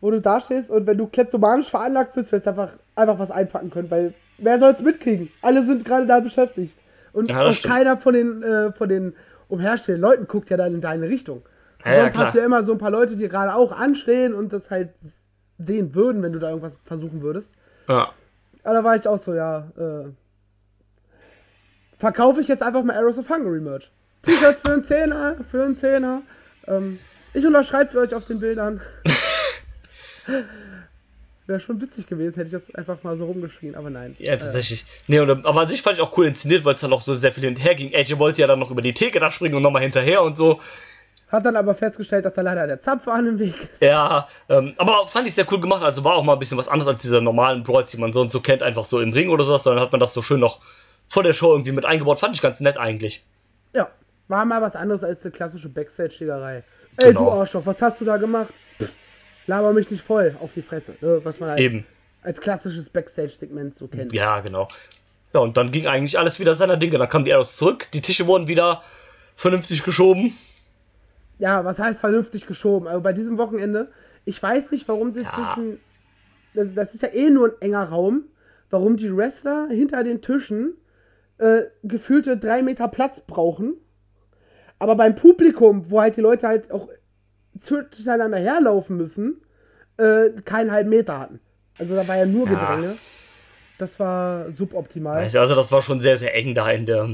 D: wo du da stehst und wenn du kleptomanisch veranlagt bist, willst du einfach, einfach was einpacken können, weil wer soll's mitkriegen? Alle sind gerade da beschäftigt. Und
E: Ja,
D: auch
E: stimmt.
D: keiner von den, äh, von den umherstehenden Leuten guckt ja dann in deine Richtung.
E: Ja, ja,
D: Sonst
E: klar.
D: hast du ja immer so ein paar Leute, die gerade auch anstehen und das halt sehen würden, wenn du da irgendwas versuchen würdest.
E: Ja.
D: Aber da war ich auch so, ja, äh, verkaufe ich jetzt einfach mal Arrows of Hungary Merch. T-Shirts für einen Zehner, für einen Zehner. Ähm, ich unterschreibe für euch auf den Bildern. Wäre schon witzig gewesen, hätte ich das einfach mal so rumgeschrien, aber nein.
E: Ja, tatsächlich. Nee, und, aber an sich fand ich auch cool inszeniert, weil es dann auch so sehr viel hinterher ging. AJ wollte ja dann noch über die Theke da springen und nochmal hinterher und so.
D: Hat dann aber festgestellt, dass da leider der Zapfhahn im Weg ist.
E: Ja, ähm, aber fand ich sehr cool gemacht. Also war auch mal ein bisschen was anderes als diese normalen Brawls, die man so und so kennt, einfach so im Ring oder sowas, sondern hat man das so schön noch vor der Show irgendwie mit eingebaut. Fand ich ganz nett eigentlich.
D: Ja, war mal was anderes als eine klassische Backstage-Schlägerei. Ey,
E: Genau.
D: du Arschloch, was hast du da gemacht? Laber mich nicht voll auf die Fresse. Ne? Was man halt
E: Eben.
D: als klassisches Backstage-Segment so kennt.
E: Ja, genau. Ja, und dann ging eigentlich alles wieder seiner Dinge. Dann kamen die Arrows zurück, die Tische wurden wieder vernünftig geschoben.
D: ja, was heißt vernünftig geschoben? Aber bei diesem Wochenende, ich weiß nicht, warum sie
E: Ja.
D: zwischen. Das, das ist ja eh nur ein enger Raum, warum die Wrestler hinter den Tischen äh, gefühlte drei Meter Platz brauchen. Aber beim Publikum, wo halt die Leute halt auch zwischeneinander herlaufen müssen, äh, keinen halben Meter hatten. Also da war ja nur
E: Ja.
D: Gedränge. Das war suboptimal.
E: Also das war schon sehr, sehr eng da in, der,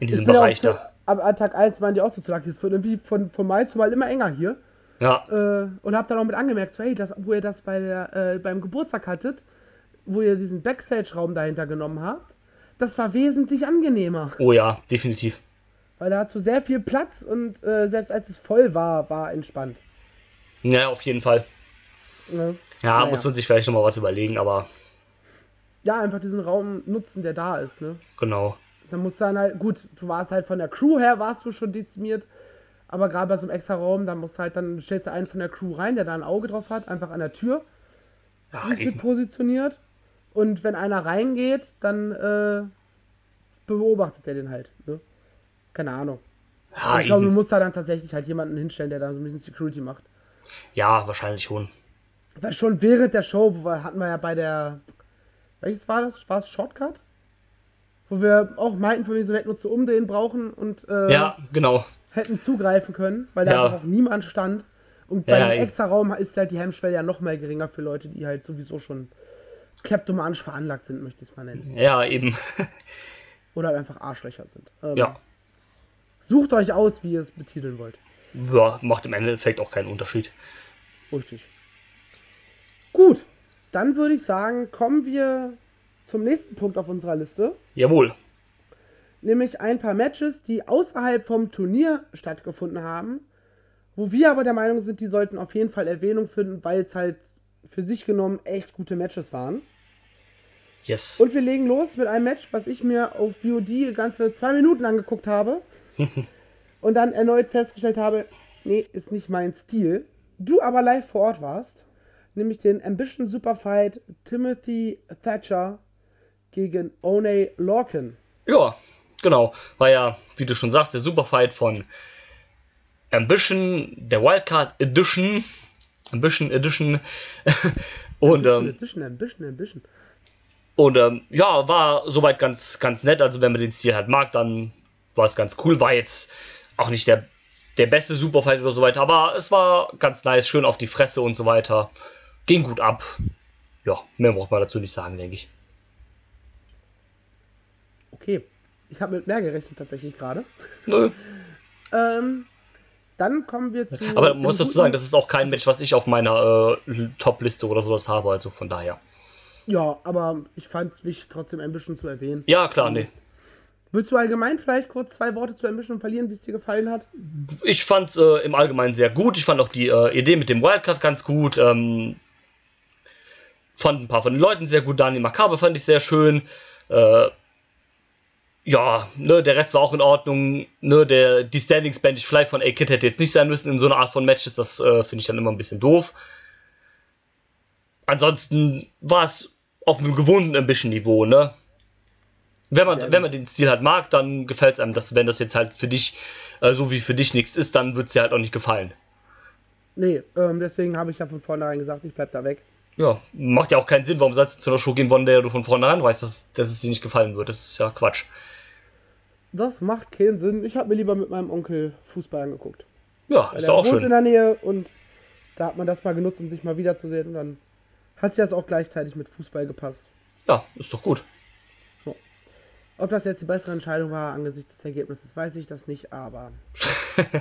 E: in diesem Bereich
D: zu,
E: da.
D: am an Tag 1 waren die auch so zu lang. Es wird irgendwie von, von Mal zu Mal immer enger hier.
E: Ja,
D: Äh, und hab dann auch mit angemerkt, so, hey, das, wo ihr das bei der, äh, beim Geburtstag hattet, wo ihr diesen Backstage-Raum dahinter genommen habt, das war wesentlich angenehmer.
E: oh ja, definitiv.
D: Weil da hast du sehr viel Platz und äh, selbst als es voll war, war entspannt.
E: Ja, auf jeden Fall.
D: Ne?
E: Ja,
D: Naja.
E: muss man sich vielleicht nochmal was überlegen, aber
D: Ja, einfach diesen Raum nutzen, der da ist, ne?
E: genau.
D: Da musst du dann halt, gut, du warst halt von der Crew her, warst du schon dezimiert, aber gerade bei so einem extra Raum, da musst du halt, dann stellst du einen von der Crew rein, der da ein Auge drauf hat, einfach an der Tür,
E: Ja,
D: sich mit positioniert. Und wenn einer reingeht, dann äh, beobachtet er den halt. Ne? Keine Ahnung.
E: Ja,
D: ich glaube, du musst da dann tatsächlich halt jemanden hinstellen, der da so ein bisschen Security macht.
E: ja, wahrscheinlich schon.
D: Weil schon während der Show, wo wir, hatten wir ja bei der. Welches war das? War es Shortcut? Wo wir auch meinten, von wegen so wir hätten uns zu umdrehen brauchen und äh,
E: Ja, genau.
D: hätten zugreifen können, weil da
E: Ja.
D: einfach auch niemand stand. Und
E: Ja,
D: bei dem
E: eben.
D: extra Raum ist halt die Hemmschwelle ja noch mal geringer für Leute, die halt sowieso schon kleptomanisch veranlagt sind, möchte ich es mal nennen.
E: Ja, eben.
D: Oder halt einfach Arschlöcher sind. Ähm,
E: ja.
D: Sucht euch aus, wie ihr es betiteln wollt.
E: ja. Macht im Endeffekt auch keinen Unterschied.
D: Richtig. Gut, dann würde ich sagen, kommen wir zum nächsten Punkt auf unserer Liste.
E: Jawohl.
D: Nämlich ein paar Matches, die außerhalb vom Turnier stattgefunden haben, wo wir aber der Meinung sind, die sollten auf jeden Fall Erwähnung finden, weil es halt für sich genommen echt gute Matches waren.
E: Yes.
D: Und wir legen los mit einem Match, was ich mir auf VOD ganze zwei Minuten angeguckt habe und dann erneut festgestellt habe, nee, ist nicht mein Stil. Du aber live vor Ort warst, nämlich den Ambition Superfight Timothy Thatcher gegen One Lorcan.
E: Ja, genau. War ja, wie du schon sagst, der Superfight von Ambition, der Wildcard Edition. Ambition Edition. und
D: Ambition,
E: ähm,
D: Ambition, Ambition, Ambition.
E: Und ähm, ja, war soweit ganz, ganz nett. Also wenn man den Stil halt mag, dann war es ganz cool. War jetzt auch nicht der, der beste Superfight oder so weiter, aber es war ganz nice, schön auf die Fresse und so weiter. Ging gut ab. Ja, mehr braucht man dazu nicht sagen, denke ich.
D: Okay, ich habe mit mehr gerechnet tatsächlich gerade.
E: Nö.
D: Ähm, dann kommen wir zu.
E: Aber
D: dem
E: muss dazu sagen, das ist auch kein Match, was ich auf meiner äh, Top-Liste oder sowas habe, also von daher.
D: Ja, aber ich fand es wichtig, trotzdem Ambition zu erwähnen.
E: Ja, klar, nee.
D: Willst du allgemein vielleicht kurz zwei Worte zu Ambition verlieren, wie es dir gefallen hat?
E: Ich fand es äh, im Allgemeinen sehr gut. Ich fand auch die äh, Idee mit dem Wildcard ganz gut. Ähm, fand ein paar von den Leuten sehr gut. Daniel Makabe fand ich sehr schön. Äh, ja, ne, der Rest war auch in Ordnung. Ne, der, die Standings Bench Fly von A-Kid hätte jetzt nicht sein müssen in so einer Art von Matches. Das äh, finde ich dann immer ein bisschen doof. Ansonsten war es auf einem gewohnten Ambition-Niveau, ne? Wenn man,
D: Sehr
E: wenn man den Stil halt mag, dann gefällt es einem. Das, wenn das jetzt halt für dich, äh, so wie für dich nichts ist, dann wird es dir halt auch nicht gefallen.
D: Nee, ähm, deswegen habe ich ja von vornherein gesagt, ich bleib da weg.
E: Ja, macht ja auch keinen Sinn, warum sollst du zu einer Show gehen wollen, der du von vornherein weißt, dass, dass es dir nicht gefallen wird. Das ist ja Quatsch.
D: Das macht keinen Sinn. Ich habe mir lieber mit meinem Onkel Fußball angeguckt.
E: Ja,
D: Weil
E: ist doch auch
D: wohnt in
E: schön.
D: der Nähe und da hat man das mal genutzt, um sich mal wiederzusehen. Und dann hat sich das auch gleichzeitig mit Fußball gepasst.
E: Ja, ist doch gut.
D: Ob das jetzt die bessere Entscheidung war angesichts des Ergebnisses, weiß ich das nicht, aber.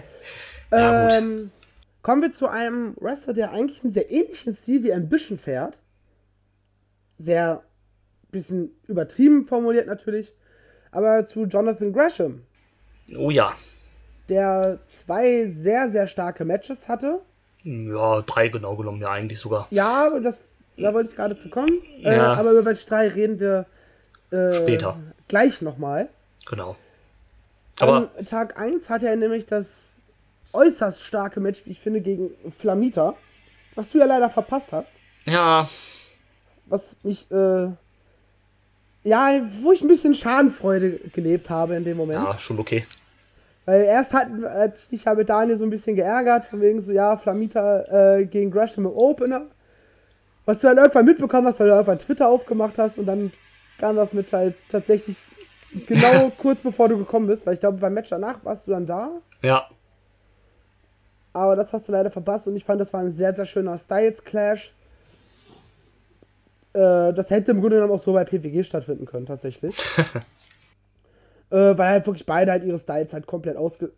E: Ja,
D: ähm, kommen wir zu einem Wrestler, der eigentlich einen sehr ähnlichen Stil wie Ambition fährt. Sehr bisschen übertrieben formuliert natürlich. Aber zu Jonathan Gresham,
E: Oh ja.
D: der zwei sehr, sehr starke Matches hatte.
E: Ja, drei genau genommen, ja, eigentlich sogar.
D: Ja, das, da wollte ich gerade zu kommen. Äh,
E: Ja.
D: aber über Match 3 reden wir äh,
E: Später.
D: Gleich nochmal.
E: Genau. Aber
D: An Tag 1 hatte er nämlich das äußerst starke Match, wie ich finde, gegen Flamita. Was du ja leider verpasst hast.
E: ja,
D: Was mich, äh, ja, wo ich ein bisschen Schadenfreude gelebt habe in dem Moment.
E: ja, schon okay.
D: Weil erst hat, hat ich ja mit Daniel so ein bisschen geärgert, von wegen so, ja, Flamita äh, gegen Gresham im Opener. Was du dann irgendwann mitbekommen hast, weil du irgendwann Twitter aufgemacht hast und dann kam das mit halt tatsächlich genau kurz bevor du gekommen bist, weil ich glaube, beim Match danach warst du dann da.
E: Ja,
D: Aber das hast du leider verpasst und ich fand, das war ein sehr, sehr schöner Styles-Clash. Äh, das hätte im Grunde genommen auch so bei PWG stattfinden können, tatsächlich. äh, weil halt wirklich beide halt ihre Styles halt komplett ausge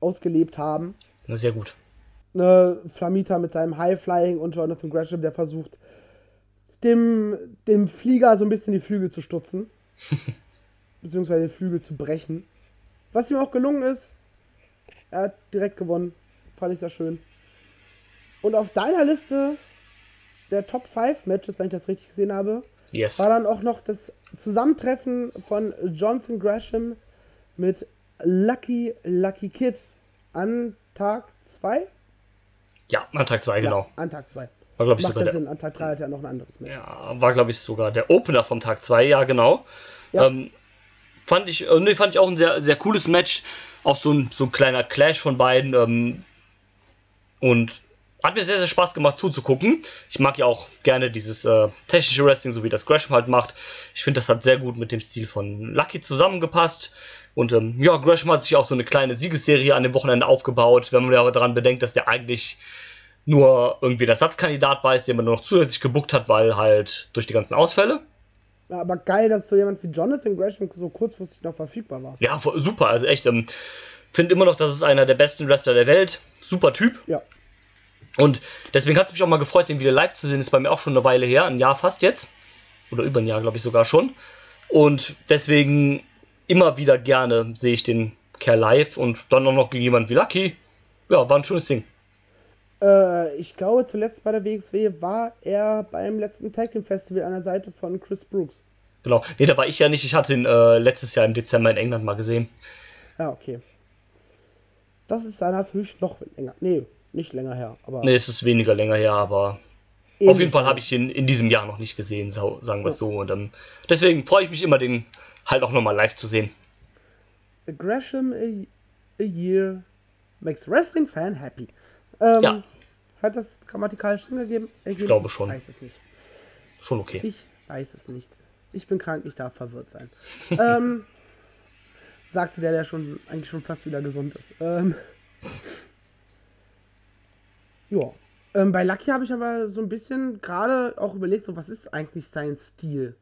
D: ausgelebt haben.
E: na, sehr gut.
D: Ne, Flamita mit seinem High-Flying und Jonathan Gresham, der versucht, dem, dem Flieger so ein bisschen die Flügel zu stutzen. beziehungsweise die Flügel zu brechen. Was ihm auch gelungen ist. Er hat direkt gewonnen. Fand ich sehr schön. Und auf deiner Liste der Top 5 Matches, wenn ich das richtig gesehen habe,
E: Yes.
D: war dann auch noch das Zusammentreffen von Jonathan Gresham mit Lucky Lucky Kid an Tag 2?
E: Ja, an Tag 2, genau.
D: Ja, an Tag 2.
E: War, glaube ich,
D: Macht
E: sogar
D: ja
E: der,
D: Sinn. An Tag 3 hat er noch ein anderes Match.
E: ja, war, glaube ich, sogar der Opener vom Tag 2, ja, genau.
D: Ja.
E: Ähm, fand ich, äh, nee, fand ich auch ein sehr, sehr cooles Match. Auch so ein, so ein kleiner Clash von beiden. Ähm, und hat mir sehr, sehr Spaß gemacht zuzugucken. Ich mag ja auch gerne dieses äh, technische Wrestling, so wie das Gresham halt macht. Ich finde, das hat sehr gut mit dem Stil von Lucky zusammengepasst. Und ähm, ja, Gresham hat sich auch so eine kleine Siegesserie an dem Wochenende aufgebaut, wenn man ja daran bedenkt, dass der eigentlich nur irgendwie der Ersatzkandidat war, den man nur noch zusätzlich gebuckt hat, weil halt durch die ganzen Ausfälle.
D: Ja, aber geil, dass so jemand wie Jonathan Gresham so kurzfristig noch verfügbar war.
E: Ja, super, also echt. Ähm, Finde immer noch, das ist einer der besten Wrestler der Welt. Super Typ.
D: Ja.
E: Und deswegen hat es mich auch mal gefreut, den wieder live zu sehen. Ist bei mir auch schon eine Weile her, ein Jahr fast jetzt. Oder über ein Jahr, glaube ich sogar schon. Und deswegen immer wieder gerne sehe ich den Kerl live und dann auch noch gegen jemanden wie Lucky. Ja, war ein schönes Ding.
D: Äh, ich glaube, zuletzt bei der WXW war er beim letzten Tag Team Festival an der Seite von Chris Brooks.
E: Genau. Nee, da war ich ja nicht. Ich hatte ihn äh, letztes Jahr im Dezember in England mal gesehen.
D: Ja, okay. Das ist dann natürlich noch länger. Nee, nicht länger her. Aber
E: nee, es ist weniger länger her, aber auf jeden Fall habe ich ihn in diesem Jahr noch nicht gesehen, sagen wir es ja. so. Und ähm, deswegen freue ich mich immer, den halt auch nochmal live zu sehen.
D: Gresham a, a year makes wrestling fan happy. Ähm, ja. Hat das grammatikalisch Sinn gegeben?
E: Ich glaube schon.
D: Ich weiß es nicht.
E: Schon okay.
D: Ich weiß es nicht. Ich bin krank, ich darf verwirrt sein. ähm, sagte der, der schon eigentlich schon fast wieder gesund ist. Ähm, ja. Ähm, bei Lucky habe ich aber so ein bisschen gerade auch überlegt, so was ist eigentlich sein Stil?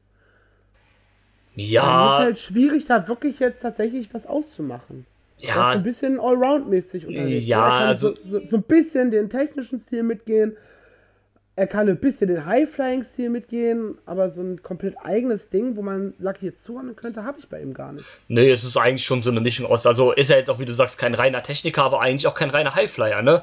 E: Ja.
D: Es ist halt schwierig, da wirklich jetzt tatsächlich was auszumachen. Ja. Ist ein bisschen Allround-mäßig unterwegs.
E: Ja,
D: er kann
E: also.
D: So, so, so, ein bisschen den technischen Stil mitgehen. Er kann ein bisschen den High-Flying-Stil mitgehen, aber so ein komplett eigenes Ding, wo man Lucky jetzt zuordnen könnte, habe ich bei ihm gar nicht.
E: Nee, es ist eigentlich schon so eine Mischung aus. Also ist er jetzt auch, wie du sagst, kein reiner Techniker, aber eigentlich auch kein reiner Highflyer, ne?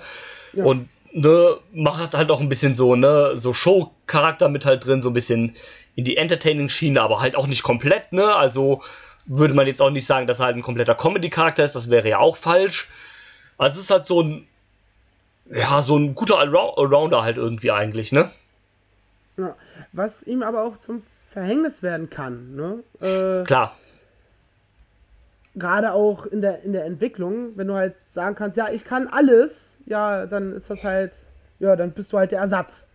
E: Ja. Und ne, macht halt auch ein bisschen so, ne, so Show-Charakter mit halt drin, so ein bisschen in die Entertaining-Schiene, aber halt auch nicht komplett, ne? Also würde man jetzt auch nicht sagen, dass er halt ein kompletter Comedy-Charakter ist, das wäre ja auch falsch. Also es ist halt so ein, ja, so ein guter Allrounder halt irgendwie eigentlich, ne?
D: Ja, was ihm aber auch zum Verhängnis werden kann, ne? Äh,
E: Klar.
D: Gerade auch in der, in der Entwicklung, wenn du halt sagen kannst, ja, ich kann alles, ja, dann ist das halt, ja, dann bist du halt der Ersatz.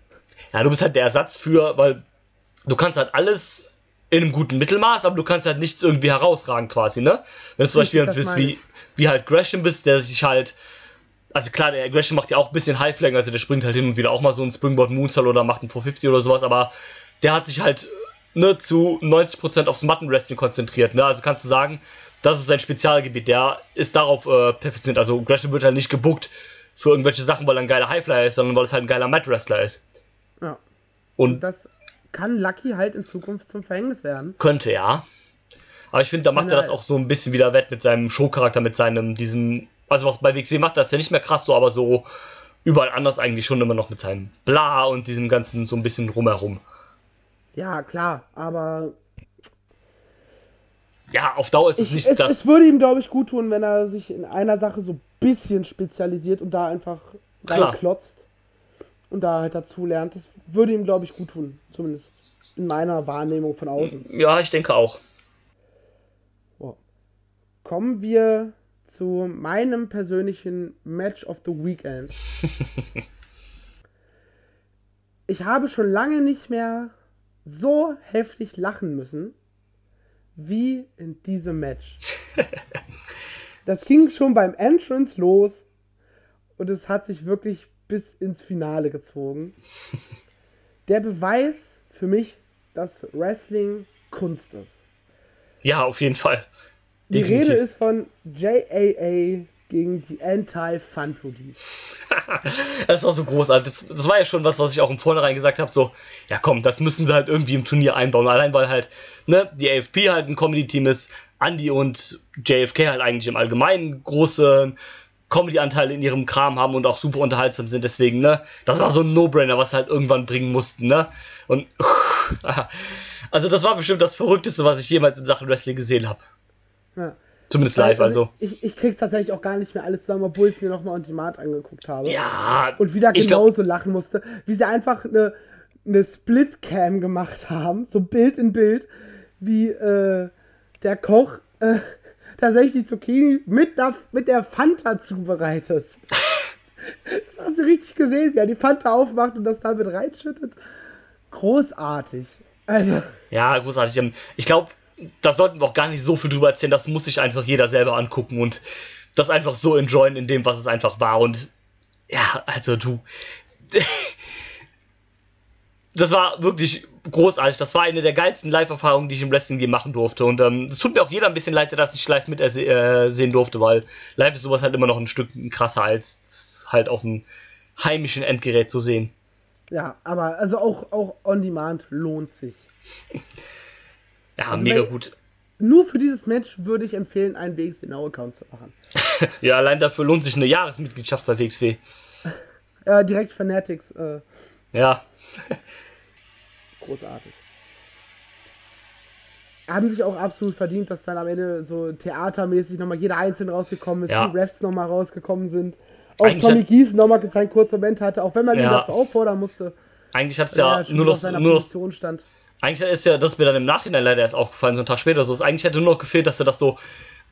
E: Ja, du bist halt der Ersatz für, weil du kannst halt alles in einem guten Mittelmaß, aber du kannst halt nichts irgendwie herausragen quasi, ne? Wenn du zum Beispiel halt bist, wie, wie halt Gresham bist, der sich halt, also klar, der Gresham macht ja auch ein bisschen Highflang, also der springt halt hin und wieder auch mal so ein Springboard Moonsault oder macht einen 450 oder sowas, aber der hat sich halt ne, zu 90% aufs Mattenwrestling konzentriert, ne? Also kannst du sagen, das ist sein Spezialgebiet, der ist darauf äh, perfektioniert, also Gresham wird halt nicht gebuckt für irgendwelche Sachen, weil er ein geiler Highflyer ist, sondern weil es halt ein geiler Mat-Wrestler ist.
D: Ja. Und, und das kann Lucky halt in Zukunft zum Verhängnis werden.
E: Könnte, ja. Aber ich finde, da macht er, er das auch so ein bisschen wieder wett mit seinem Showcharakter, mit seinem, diesem, also was bei WXW macht, das ja nicht mehr krass so, aber so überall anders eigentlich schon immer noch mit seinem Bla und diesem ganzen so ein bisschen rumherum.
D: Ja, klar, aber.
E: Ja, auf Dauer ist es
D: ich,
E: nicht
D: es,
E: das.
D: Es würde ihm, glaube ich, gut tun, wenn er sich in einer Sache so ein bisschen spezialisiert und da einfach reinklotzt und da halt dazu lernt. Das würde ihm, glaube ich, gut tun. Zumindest in meiner Wahrnehmung von außen.
E: Ja, ich denke auch.
D: Oh. Kommen wir zu meinem persönlichen Match of the Weekend. ich habe schon lange nicht mehr so heftig lachen müssen wie in diesem Match. Das ging schon beim Entrance los und es hat sich wirklich bis ins Finale gezogen. Der Beweis für mich, dass Wrestling Kunst ist.
E: Ja, auf jeden Fall.
D: Die Definitiv. Rede ist von JAA gegen die Anti-Fun-Police.
E: das war so großartig. Das, das, war ja schon was, was ich auch im Vornherein gesagt habe: so, ja komm, das müssen sie halt irgendwie im Turnier einbauen. Allein weil halt, ne, die AFP halt ein Comedy-Team ist, Andy und JFK halt eigentlich im Allgemeinen große Comedy-Anteile in ihrem Kram haben und auch super unterhaltsam sind. Deswegen, ne, das war so ein No-Brainer, was halt irgendwann bringen mussten, ne? Und also das war bestimmt das Verrückteste, was ich jemals in Sachen Wrestling gesehen habe. Ja. Zumindest live, also. also.
D: Ich, ich krieg's tatsächlich auch gar nicht mehr alles zusammen, obwohl ich es mir nochmal on Demand angeguckt habe.
E: Ja.
D: Und wieder genauso lachen musste, wie sie einfach eine, eine Split-Cam gemacht haben, so Bild in Bild, wie äh, der Koch äh, tatsächlich Zucchini mit der, mit der Fanta zubereitet. Das hast du richtig gesehen, wie er die Fanta aufmacht und das damit reinschüttet. Großartig. Also.
E: Ja, großartig. Ähm, ich glaube, da sollten wir auch gar nicht so viel drüber erzählen. Das muss sich einfach jeder selber angucken und das einfach so enjoyen in dem, was es einfach war. Und ja, also du. Das war wirklich großartig. Das war eine der geilsten Live-Erfahrungen, die ich im Wrestling je machen durfte. Und ähm, es tut mir auch jeder ein bisschen leid, der das nicht live mitsehen äh, durfte, weil live ist sowas halt immer noch ein Stück krasser als halt auf dem heimischen Endgerät zu sehen.
D: Ja, aber also auch, auch on demand lohnt sich.
E: Ja, also mega gut.
D: Nur für dieses Match würde ich empfehlen, einen WXW Now Account zu machen.
E: ja, allein dafür lohnt sich eine Jahresmitgliedschaft bei WXW.
D: Äh, direkt Fanatics. Äh.
E: Ja.
D: Großartig. Haben sich auch absolut verdient, dass dann am Ende so theatermäßig nochmal jeder einzeln rausgekommen ist, ja. die Refs nochmal rausgekommen sind. Auch Eigentlich Tommy Gies nochmal seinen kurzen Moment hatte, auch wenn man ja. ihn dazu auffordern musste.
E: Eigentlich hat es ja nur noch, nur noch,
D: stand.
E: Eigentlich ist ja, das ist mir dann im Nachhinein leider erst aufgefallen, so einen Tag später so ist. Eigentlich hätte nur noch gefehlt, dass sie das so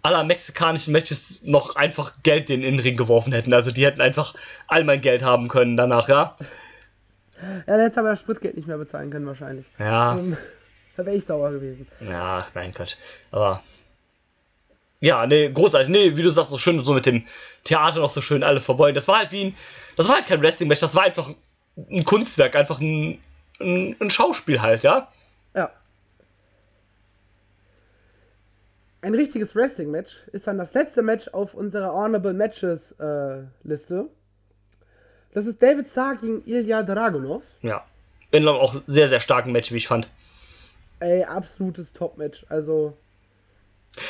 E: aller mexikanischen Matches noch einfach Geld in den Ring geworfen hätten. Also die hätten einfach all mein Geld haben können danach, ja.
D: Ja, der hätte aber das Spritgeld nicht mehr bezahlen können wahrscheinlich.
E: Ja. Ähm,
D: da wäre ich sauer gewesen.
E: Ja, mein Gott. Aber ja, nee, großartig. Nee, wie du sagst, so schön, so mit dem Theater noch so schön alle vorbei. Das war halt wie ein, das war halt kein Wrestling-Match, das war einfach ein Kunstwerk, einfach ein, ein, ein Schauspiel halt, ja.
D: Ja. Ein richtiges Wrestling-Match ist dann das letzte Match auf unserer Honorable Matches-Liste. Äh, das ist David Starr gegen Ilya Dragunov.
E: Ja. In einem auch sehr, sehr starken Match, wie ich fand.
D: Ey, absolutes Top-Match. Also.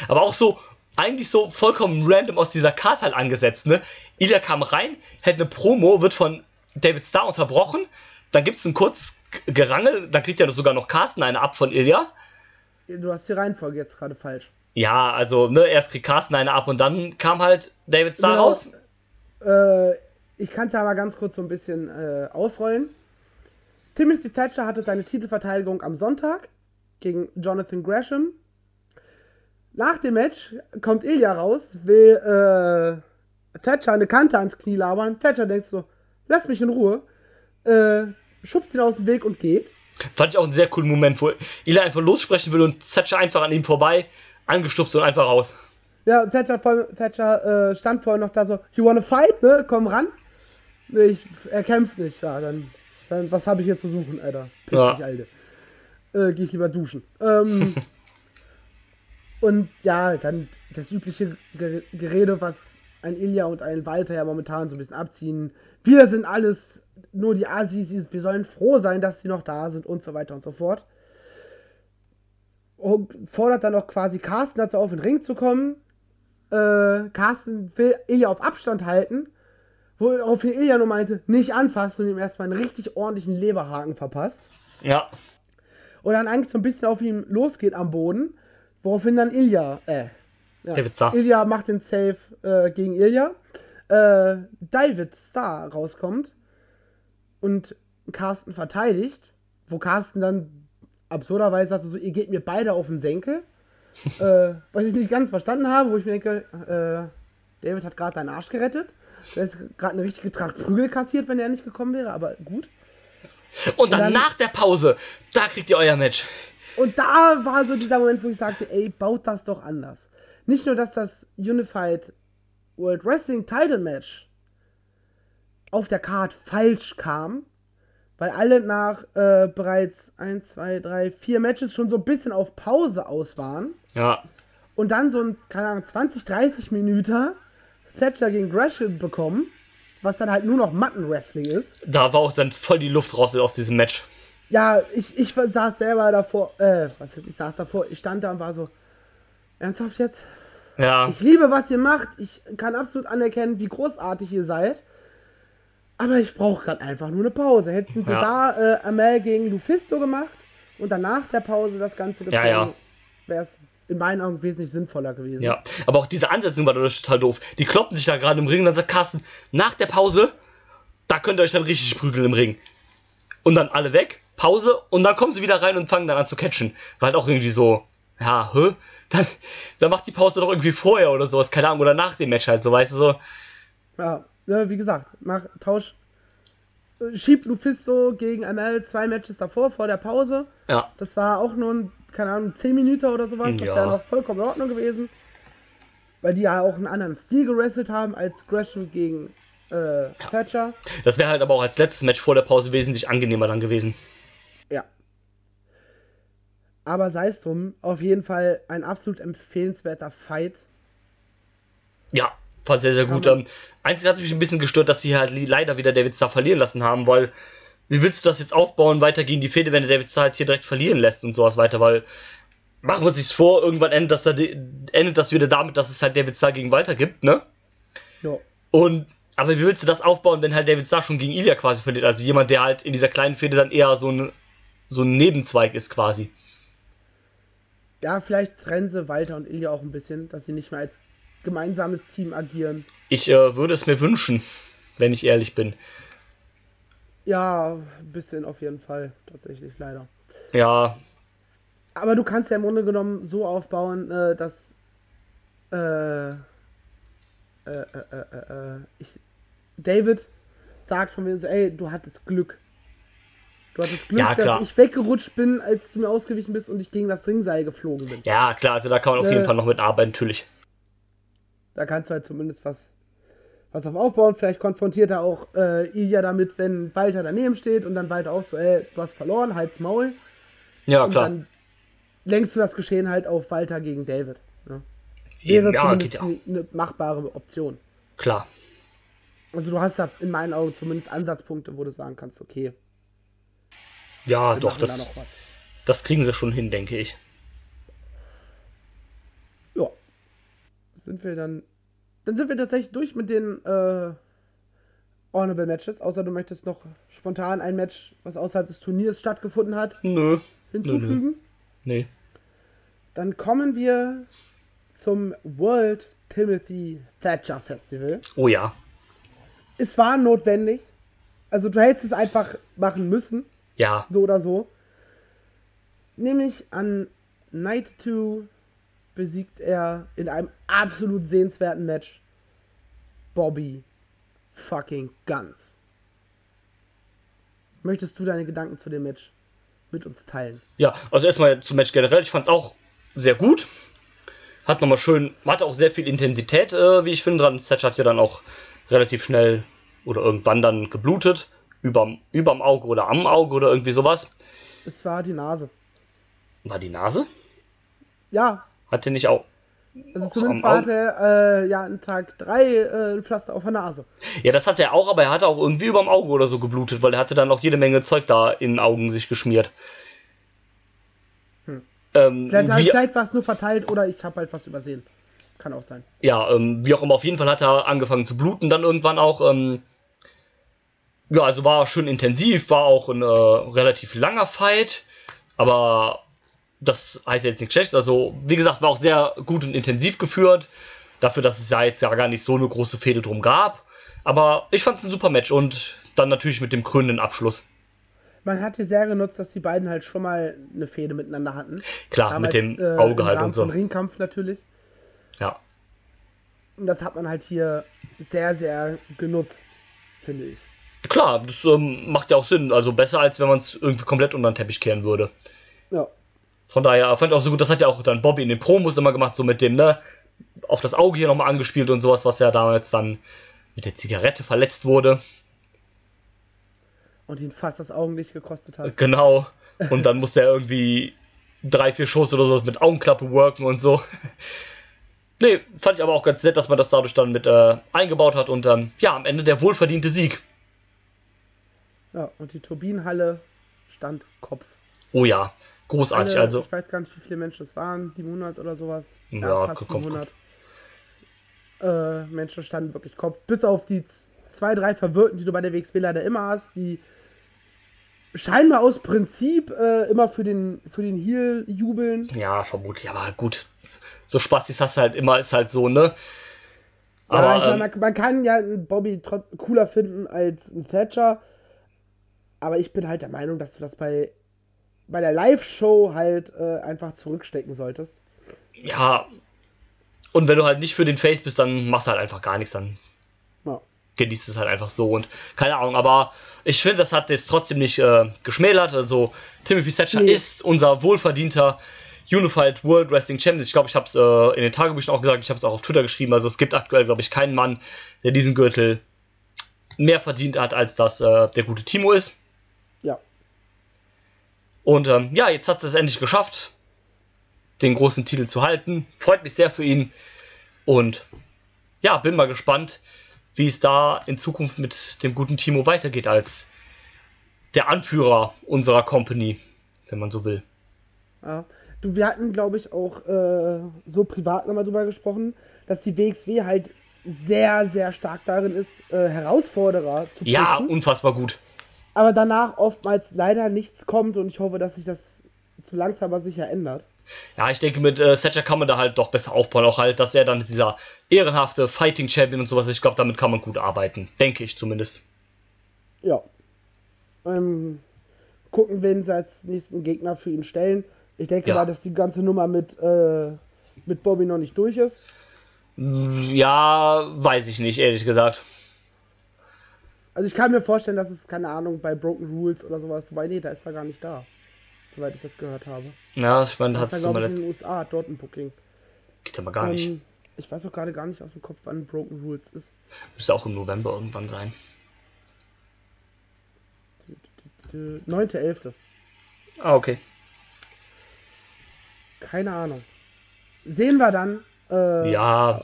E: Aber auch so, eigentlich so vollkommen random aus dieser Karte halt angesetzt, ne? Ilya kam rein, hält eine Promo, wird von David Starr unterbrochen, dann gibt es ein kurzes Gerangel, dann kriegt ja sogar noch Carsten eine ab von Ilya.
D: Du hast die Reihenfolge jetzt gerade falsch.
E: Ja, also, ne, erst kriegt Carsten eine ab und dann kam halt David Starr genau. raus.
D: Äh, ich kann es ja mal ganz kurz so ein bisschen äh, ausrollen. Timothy Thatcher hatte seine Titelverteidigung am Sonntag gegen Jonathan Gresham. Nach dem Match kommt Ilya raus, will äh, Thatcher eine Kante ans Knie labern. Thatcher denkt so, lass mich in Ruhe. Äh, schubst ihn aus dem Weg und geht.
E: Fand ich auch einen sehr coolen Moment, wo Ilya einfach lossprechen will und Thatcher einfach an ihm vorbei angestupst und einfach raus.
D: Ja, Thatcher, Thatcher äh, stand vorher noch da so, you wanna fight, ne? Komm ran. Ich, er kämpft nicht, ja, dann, dann was habe ich hier zu suchen, Alter? Piss ja. dich, Alter. Äh, geh ich lieber duschen. Ähm, und ja, dann das übliche Gerede, was ein Ilya und ein Walter ja momentan so ein bisschen abziehen. Wir sind alles nur die Asis, wir sollen froh sein, dass sie noch da sind und so weiter und so fort. Und fordert dann auch quasi Carsten dazu auf, in den Ring zu kommen. Äh, Carsten will Ilya auf Abstand halten, woraufhin Ilya nur meinte, nicht anfassen und ihm erstmal einen richtig ordentlichen Leberhaken verpasst.
E: Ja.
D: Und dann eigentlich so ein bisschen auf ihn losgeht am Boden, woraufhin dann Ilya, äh, ja, David Starr. Ilya macht den Save äh, gegen Ilya. Äh, David Starr rauskommt und Carsten verteidigt, wo Carsten dann absurderweise sagte so, ihr geht mir beide auf den Senkel. äh, was ich nicht ganz verstanden habe, wo ich mir denke, äh, David hat gerade deinen Arsch gerettet. Der ist gerade eine richtige Tracht Prügel kassiert, wenn er nicht gekommen wäre, aber gut.
E: Und dann, und dann nach der Pause, da kriegt ihr euer Match.
D: Und da war so dieser Moment, wo ich sagte, ey, baut das doch anders. Nicht nur, dass das Unified World Wrestling Title Match auf der Card falsch kam, weil alle nach äh, bereits 1, 2, 3, 4 Matches schon so ein bisschen auf Pause aus waren.
E: Ja.
D: Und dann so ein, keine Ahnung, 20, 30 Minuten Thatcher gegen Gresham bekommen, was dann halt nur noch Matten-Wrestling ist.
E: Da war auch dann voll die Luft raus aus diesem Match.
D: Ja, ich, ich saß selber davor, äh, was heißt, ich saß davor, ich stand da und war so, ernsthaft jetzt?
E: Ja.
D: Ich liebe, was ihr macht, ich kann absolut anerkennen, wie großartig ihr seid. Aber ich brauche gerade einfach nur eine Pause. Hätten sie ja. da äh, Amel gegen Lufisto gemacht und danach der Pause das Ganze
E: gezogen, ja, ja.
D: wäre es in meinen Augen wesentlich sinnvoller gewesen.
E: Ja, aber auch diese Ansetzung war total doof. Die kloppen sich da gerade im Ring und dann sagt Carsten, nach der Pause, da könnt ihr euch dann richtig prügeln im Ring. Und dann alle weg, Pause und dann kommen sie wieder rein und fangen dann an zu catchen. War halt auch irgendwie so, ja, hä? Dann, dann macht die Pause doch irgendwie vorher oder sowas, keine Ahnung, oder nach dem Match halt, so, weißt du, so.
D: Ja, ne, wie gesagt, mach, tausch, äh, schieb Lufisto gegen ML zwei Matches davor, vor der Pause.
E: Ja,
D: Das war auch nur, ein, keine Ahnung, 10 Minuten oder sowas. Das
E: Ja.
D: wäre noch vollkommen in Ordnung gewesen. Weil die ja auch einen anderen Stil gewrestelt haben als Gresham gegen äh, Thatcher.
E: das wäre halt aber auch als letztes Match vor der Pause wesentlich angenehmer dann gewesen.
D: Ja. Aber sei es drum, auf jeden Fall ein absolut empfehlenswerter Fight.
E: Ja, war sehr, sehr gut. Ähm, einzig hat mich ein bisschen gestört, dass sie halt leider wieder David Starr verlieren lassen haben, weil wie willst du das jetzt aufbauen, weiter gegen die Fehde, wenn der David jetzt hier direkt verlieren lässt und sowas weiter, weil machen wir uns nichts vor, irgendwann endet das, da, endet das wieder damit, dass es halt David Starr gegen Walter gibt, ne?
D: Jo.
E: Und aber wie willst du das aufbauen, wenn halt David Starr schon gegen Ilya quasi verliert? Also jemand, der halt in dieser kleinen Fehde dann eher so ein, so ein Nebenzweig ist quasi.
D: Ja, vielleicht trennen sie Walter und Ilya auch ein bisschen, dass sie nicht mehr als gemeinsames Team agieren.
E: Ich äh, würde es mir wünschen, wenn ich ehrlich bin.
D: Ja, ein bisschen auf jeden Fall, tatsächlich, leider.
E: Ja,
D: Aber du kannst ja im Grunde genommen so aufbauen, äh, dass äh, äh, äh, äh, äh, ich, David sagt von mir so, ey, du hattest Glück. Du hattest Glück,
E: Ja,
D: dass ich weggerutscht bin, als du mir ausgewichen bist und ich gegen das Ringseil geflogen bin.
E: ja, klar, also da kann man auf jeden
D: Äh.
E: Fall noch mitarbeiten, natürlich.
D: Da kannst du halt zumindest was, was auf aufbauen. Vielleicht konfrontiert er auch äh, Ilya damit, wenn Walter daneben steht und dann Walter auch so, ey, du hast verloren, halt's Maul.
E: Ja,
D: Und
E: klar.
D: dann lenkst du das Geschehen halt auf Walter gegen David. Ne? Wäre
E: ja,
D: zumindest eine eine machbare Option.
E: Klar.
D: Also du hast da in meinen Augen zumindest Ansatzpunkte, wo du sagen kannst, okay,
E: Ja, doch,
D: da
E: das,
D: was.
E: das kriegen sie schon hin, denke ich.
D: Ja. Sind wir dann. Dann sind wir tatsächlich durch mit den äh, Honorable Matches, außer du möchtest noch spontan ein Match, was außerhalb des Turniers stattgefunden hat,
E: Nö.
D: hinzufügen.
E: Nee.
D: Dann kommen wir zum World Timothy Thatcher Festival.
E: Oh ja.
D: Es war notwendig. Also du hättest es einfach machen müssen,
E: Ja.
D: so oder so. Nämlich an Night 2 besiegt er in einem absolut sehenswerten Match Bobby fucking Guns. Möchtest du deine Gedanken zu dem Match mit uns teilen?
E: Ja, also erstmal zum Match generell. Ich fand es auch sehr gut. Hat nochmal schön, hatte auch sehr viel Intensität, äh, wie ich finde. Dran. Thatcher hat ja dann auch relativ schnell oder irgendwann dann geblutet. Überm, überm Auge oder am Auge oder irgendwie sowas.
D: Es war die Nase.
E: War die Nase?
D: Ja,
E: Hatte nicht auch.
D: also zumindest war er äh, ja an Tag 3 äh, ein Pflaster auf der Nase.
E: Ja, das hatte er auch, aber er hatte auch irgendwie überm Auge oder so geblutet, weil er hatte dann auch jede Menge Zeug da in den Augen sich geschmiert. Ähm,
D: Vielleicht,
E: wie,
D: vielleicht war es nur verteilt oder ich habe halt was übersehen. Kann auch sein.
E: ja, ähm, wie auch immer, auf jeden Fall hat er angefangen zu bluten dann irgendwann auch. Ähm, ja, also war schön intensiv, war auch ein äh, relativ langer Fight, aber das heißt jetzt nichts Schlechtes. Also, wie gesagt, war auch sehr gut und intensiv geführt, dafür, dass es ja jetzt ja gar nicht so eine große Fehde drum gab. Aber ich fand es ein super Match und dann natürlich mit dem krönenden Abschluss.
D: Man hat hier sehr genutzt, dass die beiden halt schon mal eine Fehde miteinander hatten.
E: Klar, mit dem
D: äh,
E: Auge halt und so.
D: Von Ringkampf natürlich.
E: Ja.
D: Und das hat man halt hier sehr, sehr genutzt, finde ich.
E: Klar, das ähm, macht ja auch Sinn. Also besser, als wenn man es irgendwie komplett unter den Teppich kehren würde.
D: Ja.
E: Von daher fand ich auch so gut, das hat ja auch dann Bobby in den Promos immer gemacht, so mit dem, ne, auf das Auge hier nochmal angespielt und sowas, was ja damals dann mit der Zigarette verletzt wurde.
D: Und ihn fast das Augenlicht gekostet hat.
E: Genau. Und dann musste er irgendwie drei, vier Shows oder sowas mit Augenklappe worken und so. Nee, fand ich aber auch ganz nett, dass man das dadurch dann mit äh, eingebaut hat und ähm, ja, am Ende der wohlverdiente Sieg.
D: Ja, und die Turbinenhalle stand Kopf.
E: Oh ja, großartig.
D: Alle,
E: also,
D: Ich weiß gar nicht, wie viele Menschen es waren. 700 oder sowas.
E: Ja,
D: fast
E: komm,
D: 700. Äh, Menschen standen wirklich Kopf. Bis auf die zwei, drei Verwirrten, die du bei der WXW leider immer hast, die scheinbar aus Prinzip äh, immer für den, für den Heal jubeln.
E: ja, vermutlich, aber gut. So Spastis hast du halt immer, ist halt so, ne?
D: Ja,
E: Aber
D: ich meine,
E: ähm,
D: man, man kann ja einen Bobby trotz cooler finden als einen Thatcher. Aber ich bin halt der Meinung, dass du das bei bei der Live-Show halt äh, einfach zurückstecken solltest.
E: Ja. Und wenn du halt nicht für den Face bist, dann machst du halt einfach gar nichts, dann
D: Ja.
E: genießt es halt einfach so und keine Ahnung, aber ich finde, das hat jetzt trotzdem nicht äh, geschmälert. Also Timothy Thatcher
D: Nee.
E: ist unser wohlverdienter Unified World Wrestling Champion. Ich glaube, ich habe es äh, in den Tagebüchern auch gesagt, ich habe es auch auf Twitter geschrieben. Also es gibt aktuell, glaube ich, keinen Mann, der diesen Gürtel mehr verdient hat, als das äh, der gute Timo ist. Und ähm, ja, jetzt hat es endlich geschafft, den großen Titel zu halten. Freut mich sehr für ihn. Und ja, bin mal gespannt, wie es da in Zukunft mit dem guten Timo weitergeht als der Anführer unserer Company, wenn man so will.
D: Ja. Du, wir hatten, glaube ich, auch äh, so privat nochmal drüber gesprochen, dass die WXW halt sehr, sehr stark darin ist, äh, Herausforderer zu pushen.
E: Ja, unfassbar gut.
D: Aber danach oftmals leider nichts kommt und ich hoffe, dass sich das zu langsam aber sicher ändert.
E: Ja, ich denke, mit äh, Thatcher kann man da halt doch besser aufbauen. Auch halt, dass er dann dieser ehrenhafte Fighting Champion und sowas ist. Ich glaube, damit kann man gut arbeiten. Denke ich zumindest.
D: Ja. Ähm, gucken, wen sie als nächsten Gegner für ihn stellen. Ich denke
E: Ja.
D: mal, dass die ganze Nummer mit, äh, mit Bobby noch nicht durch ist.
E: Ja, weiß ich nicht, ehrlich gesagt.
D: Also ich kann mir vorstellen, dass es, keine Ahnung, bei Broken Rules oder sowas, wobei, nee, da ist er gar nicht da. Soweit ich das gehört habe.
E: Ja, ich meine,
D: Da
E: hat so
D: glaube ich, in den USA, dort ein Booking.
E: Geht aber gar nicht.
D: Ähm, ich weiß auch gerade gar nicht aus dem Kopf, wann Broken Rules ist.
E: Müsste auch im November irgendwann sein.
D: 9.11.
E: Ah, okay.
D: Keine Ahnung. Sehen wir dann. Äh,
E: Ja,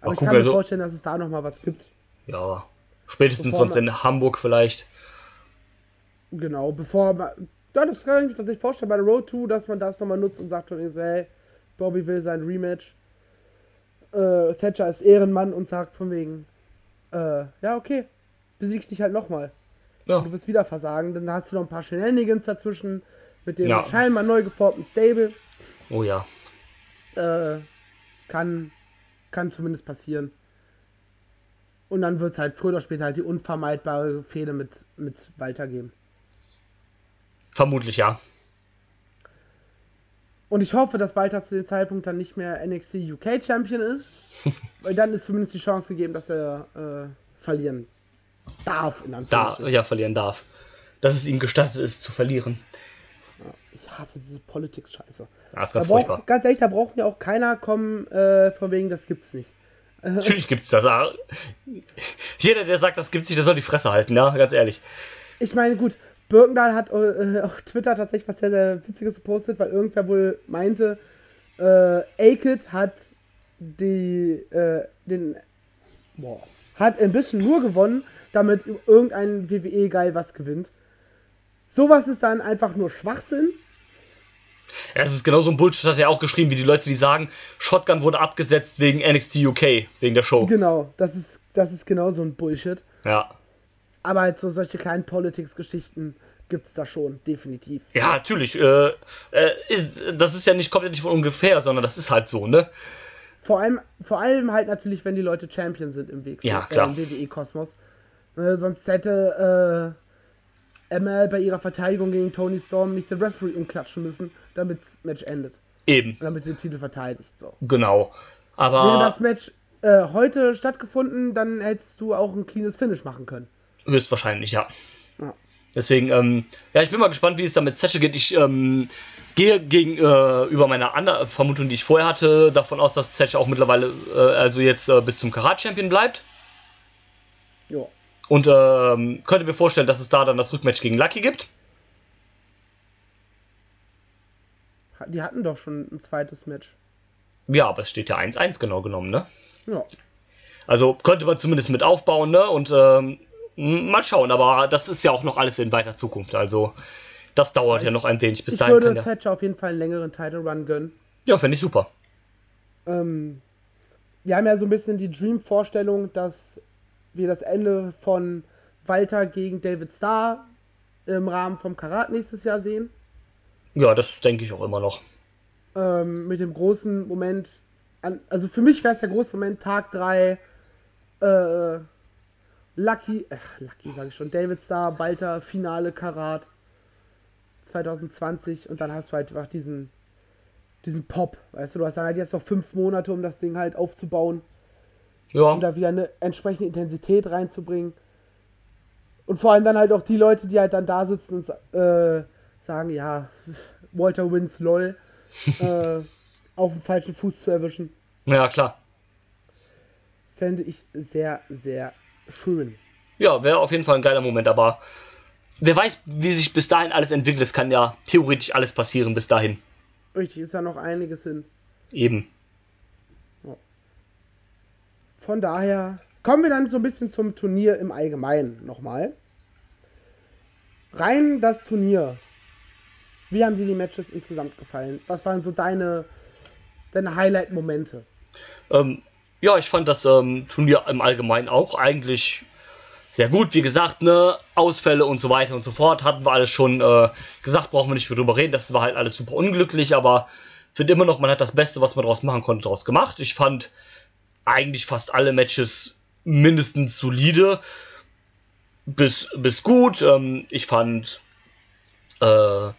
D: aber ich kann mir
E: also-
D: vorstellen, dass es da noch mal was gibt.
E: ja. Spätestens
D: Bevor
E: sonst
D: man-
E: in Hamburg vielleicht.
D: Genau, bevor man. Ja, das kann ich mir tatsächlich vorstellen bei der Road 2, dass man das nochmal nutzt und sagt so, hey, Bobby will sein Rematch. Äh, Thatcher ist Ehrenmann und sagt von wegen, äh, ja, okay, besiegst dich halt nochmal.
E: Ja.
D: Du wirst wieder versagen, dann hast du noch ein paar Shenanigans dazwischen mit dem
E: Ja.
D: scheinbar neu geformten Stable.
E: Oh ja.
D: Äh, kann, kann zumindest passieren. Und dann wird es halt früher oder später halt die unvermeidbare Fehde mit, mit Walter geben.
E: Vermutlich ja.
D: Und ich hoffe, dass Walter zu dem Zeitpunkt dann nicht mehr NXT UK Champion ist. weil dann ist zumindest die Chance gegeben, dass er äh, verlieren darf, in
E: Da,
D: Anführungsstrichen.
E: ja, verlieren darf. Dass es ihm gestattet ist, zu verlieren.
D: Ich hasse diese Politics-Scheiße.
E: Ja,
D: Da
E: ganz
D: braucht, ganz ehrlich, da braucht ja auch keiner kommen, äh, von wegen, das gibt's nicht.
E: Natürlich gibt's das. ah. Jeder, der sagt, das gibt's nicht, der soll die Fresse halten, ja, ganz ehrlich.
D: Ich meine, gut, Birkendahl hat äh, auf Twitter tatsächlich was sehr, sehr Witziges gepostet, weil irgendwer wohl meinte, äh, Aked hat die, äh, den, boah, hat ein bisschen nur gewonnen, damit irgendein WWE-Geil was gewinnt. Sowas ist dann einfach nur Schwachsinn.
E: Es ist genau so ein Bullshit, hat er auch geschrieben, wie die Leute, die sagen, Shotgun wurde abgesetzt wegen NXT UK, wegen der Show.
D: Genau, das ist, das ist genau so ein Bullshit.
E: Ja.
D: Aber halt so solche kleinen Politics-Geschichten gibt's da schon, definitiv.
E: Ja, natürlich. Äh, äh, ist, das ist ja nicht, kommt ja nicht von ungefähr, sondern das ist halt so, ne?
D: Vor allem, vor allem halt natürlich, wenn die Leute Champion sind im Weg.
E: Ja, klar.
D: Äh, Im WWE-Kosmos. Äh, sonst hätte äh, ML bei ihrer Verteidigung gegen Tony Storm nicht den Referee umklatschen müssen, damit das Match endet.
E: Eben,
D: Damit sie den Titel verteidigt. So.
E: genau.
D: Wäre
E: Aber
D: das Match äh, heute stattgefunden, dann hättest du auch ein cleanes Finish machen können.
E: höchstwahrscheinlich, ja.
D: Ja.
E: Deswegen, ähm, ja, ich bin mal gespannt, wie es da mit Session geht. Ich ähm, gehe gegenüber über meine andere Vermutung, die ich vorher hatte, davon aus, dass Session auch mittlerweile, äh, also jetzt äh, bis zum Karat-Champion bleibt.
D: Ja.
E: Und ähm, könnte mir vorstellen, dass es da dann das Rückmatch gegen Lucky gibt.
D: Die hatten doch schon ein zweites Match.
E: Ja, aber es steht ja 1-1 genau genommen, ne?
D: Ja.
E: Also könnte man zumindest mit aufbauen, ne? Und ähm, mal schauen, aber das ist ja auch noch alles in weiter Zukunft. Also das dauert ja noch ein wenig. Bis
D: Ich
E: dahin
D: würde
E: kann.
D: Thatcher auf jeden Fall einen längeren Title Run gönnen.
E: Ja, finde ich super.
D: Ähm, wir haben ja so ein bisschen die Dream-Vorstellung, dass wir das Ende von Walter gegen David Starr im Rahmen vom Karat nächstes Jahr sehen.
E: Ja, das denke ich auch immer noch.
D: Ähm, mit dem großen Moment, an, also für mich wäre es der große Moment, Tag 3, äh, Lucky, ach, Lucky sage ich schon, David Starr, Walter, Finale Karat. 2020 und dann hast du halt einfach diesen, diesen Pop, weißt du, du hast dann halt jetzt noch fünf Monate, um das Ding halt aufzubauen,
E: Ja,
D: um da wieder eine entsprechende Intensität reinzubringen. Und vor allem dann halt auch die Leute, die halt dann da sitzen und äh, sagen, ja, Walter Wins lol, äh, auf dem falschen Fuß zu erwischen,
E: ja klar.
D: fände ich sehr, sehr schön.
E: Ja, wäre auf jeden Fall ein geiler Moment, aber wer weiß, wie sich bis dahin alles entwickelt. Es kann ja theoretisch alles passieren bis dahin.
D: Richtig, ist ja noch einiges hin.
E: Eben.
D: Von daher kommen wir dann so ein bisschen zum Turnier im Allgemeinen nochmal. Rein das Turnier. Wie haben dir die Matches insgesamt gefallen? Was waren so deine, deine Highlight-Momente?
E: Ähm, ja, ich fand das ähm, Turnier im Allgemeinen auch eigentlich sehr gut. Wie gesagt, ne, Ausfälle und so weiter und so fort hatten wir alles schon äh, gesagt, brauchen wir nicht mehr drüber reden. Das war halt alles super unglücklich, aber finde immer noch, man hat das Beste, was man daraus machen konnte, daraus gemacht. Ich fand eigentlich fast alle Matches mindestens solide bis, bis gut. Ähm, ich fand äh,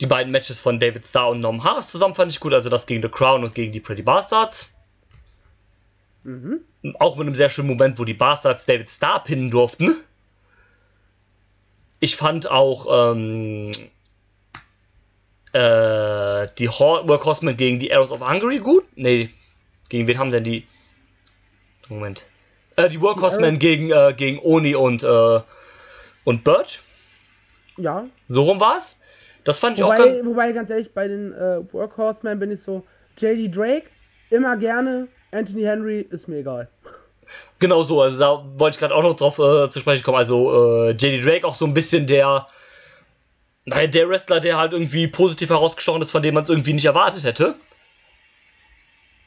E: die beiden Matches von David Starr und Norman Harris zusammen fand ich gut, also das gegen The Crown und gegen die Pretty Bastards. Auch mit einem sehr schönen Moment, wo die Bastards David Starr pinnen durften. Ich fand auch ähm, äh, die Hor Work Horsemen gegen die Arrows of Hungary gut. Nee, gegen wen haben denn die? Moment. Äh, die Work
D: Die
E: Horsemen
D: Arrows-
E: gegen, äh, gegen Oni und, äh, und Birch.
D: Ja.
E: So rum war's. Das fand ich auch
D: Wobei,
E: ganz.
D: wobei, ganz ehrlich, bei den äh, Workhorsemen bin ich so, JD Drake, immer gerne, Anthony Henry, ist mir egal.
E: Genau so, also da wollte ich gerade auch noch drauf äh, zu sprechen kommen. Also äh, JD Drake auch so ein bisschen der, naja, der Wrestler, der halt irgendwie positiv herausgestochen ist, von dem man es irgendwie nicht erwartet hätte.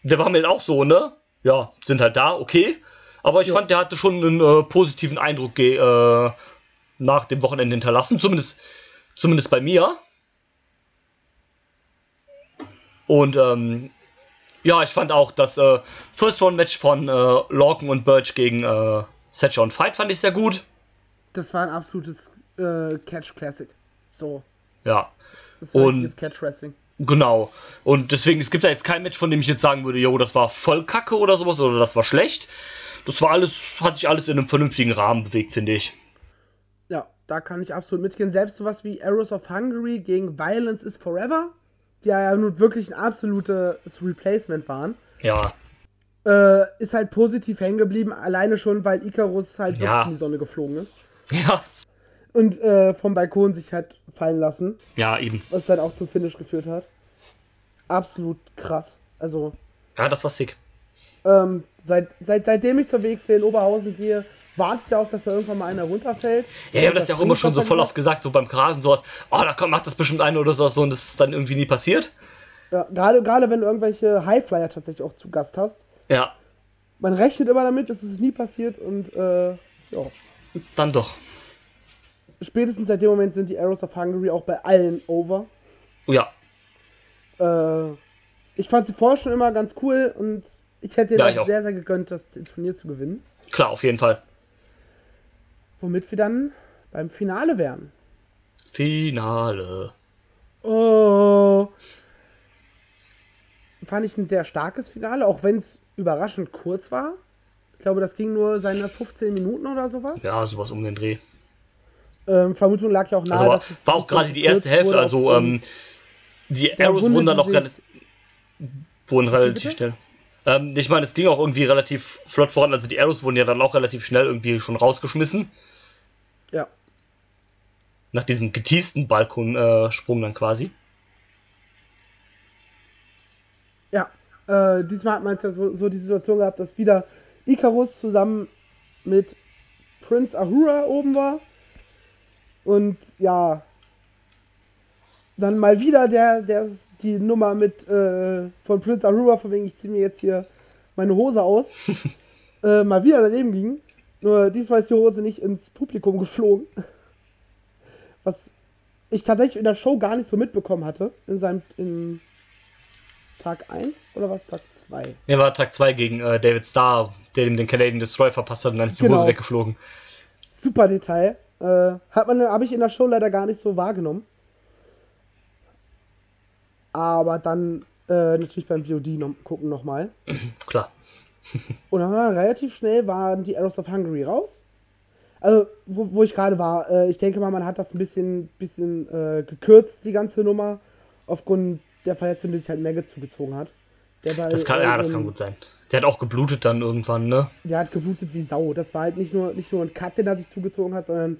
E: Der war mir auch so, ne? Ja, sind halt da, okay. Aber ich
D: Ja.
E: fand, der hatte schon einen äh, positiven Eindruck äh, nach dem Wochenende hinterlassen. Zumindest, zumindest bei mir. Und ähm, ja, ich fand auch das äh, First Round Match von äh, Lorcan und Birch gegen äh, Setcher und Fight fand ich sehr gut.
D: Das war ein absolutes äh, Catch-Classic. So,
E: Ja,
D: das war
E: Und-
D: richtiges Catch-Wrestling.
E: Genau. Und deswegen, es gibt da jetzt kein Match, von dem ich jetzt sagen würde, jo, das war voll kacke oder sowas oder das war schlecht. Das war alles, hat sich alles in einem vernünftigen Rahmen bewegt, finde ich.
D: Ja, da kann ich absolut mitgehen. Selbst sowas wie Arrows of Hungary gegen Violence is Forever, die ja nun wirklich ein absolutes Replacement waren,
E: Ja,
D: äh, ist halt positiv hängen geblieben. Alleine schon, weil Icarus halt
E: Ja.
D: wirklich in die Sonne geflogen ist.
E: ja,
D: Und äh, vom Balkon sich hat fallen lassen,
E: ja, eben.
D: was dann auch zum Finish geführt hat. Absolut krass. Also,
E: Ja, das war sick.
D: ähm, seit, seit, seitdem ich zur WXW in Oberhausen gehe, warte ich darauf, dass da irgendwann mal einer runterfällt.
E: Ja, ich habe das ja auch immer schon so voll oft gesagt, so beim Kragen und sowas. Oh, da kommt, macht das bestimmt einer oder sowas so und das ist dann irgendwie nie passiert.
D: Ja, gerade, gerade wenn du irgendwelche Highflyer tatsächlich auch zu Gast hast.
E: Ja,
D: Man rechnet immer damit, dass es nie passiert und äh, ja.
E: dann doch.
D: Spätestens seit dem Moment sind die Arrows of Hungary auch bei allen over.
E: Ja,
D: Äh, ich fand sie vorher schon immer ganz cool und ich hätte
E: Ja,
D: sehr, sehr gegönnt, das Turnier zu gewinnen.
E: klar, auf jeden Fall.
D: Womit wir dann beim Finale wären.
E: Finale.
D: Oh. Fand ich ein sehr starkes Finale, auch wenn es überraschend kurz war. Ich glaube, das ging nur seine 15 Minuten oder sowas.
E: Ja, sowas um den Dreh.
D: Ähm, Vermutung lag ja auch nahe,
E: Also war,
D: dass es
E: war auch gerade die erste Hälfte, also ähm, die Arrows wurden dann auch wurden relativ
D: bitte?
E: schnell. Ähm, ich meine, es ging auch irgendwie relativ flott voran, also die Arrows wurden ja dann auch relativ schnell irgendwie schon rausgeschmissen.
D: Ja.
E: Nach diesem geteasten Balkonsprung äh, Sprung dann quasi.
D: Ja, äh, diesmal hat man es ja so, so die Situation gehabt, dass wieder Icarus zusammen mit Prince Ahura oben war. Und ja, dann mal wieder der, der die Nummer mit äh, von Prince Ahura, von wegen ich ziehe mir jetzt hier meine Hose aus, äh, mal wieder daneben ging. Nur diesmal ist die Hose nicht ins Publikum geflogen. Was ich tatsächlich in der Show gar nicht so mitbekommen hatte. In seinem in Tag 1 oder was Tag 2?
E: Mir war Tag 2 gegen äh, David Starr, der ihm den Canadian Destroyer verpasst hat und dann ist die
D: Genau.
E: Hose weggeflogen.
D: Super Detail. Äh, hat man, habe ich in der Show leider gar nicht so wahrgenommen. aber dann äh, natürlich beim VOD noch, gucken nochmal.
E: Klar.
D: Und dann war relativ schnell waren die Arrows of Hungary raus. Also, wo, wo ich gerade war, äh, ich denke mal, man hat das ein bisschen, bisschen äh, gekürzt, die ganze Nummer, aufgrund der Verletzung, die sich halt Maggot zugezogen hat. Der bei,
E: Das kann,
D: äh,
E: ja, das kann gut sein. Der hat auch geblutet dann irgendwann, ne?
D: Der hat geblutet wie Sau. Das war halt nicht nur, nicht nur ein Cut, den er sich zugezogen hat, sondern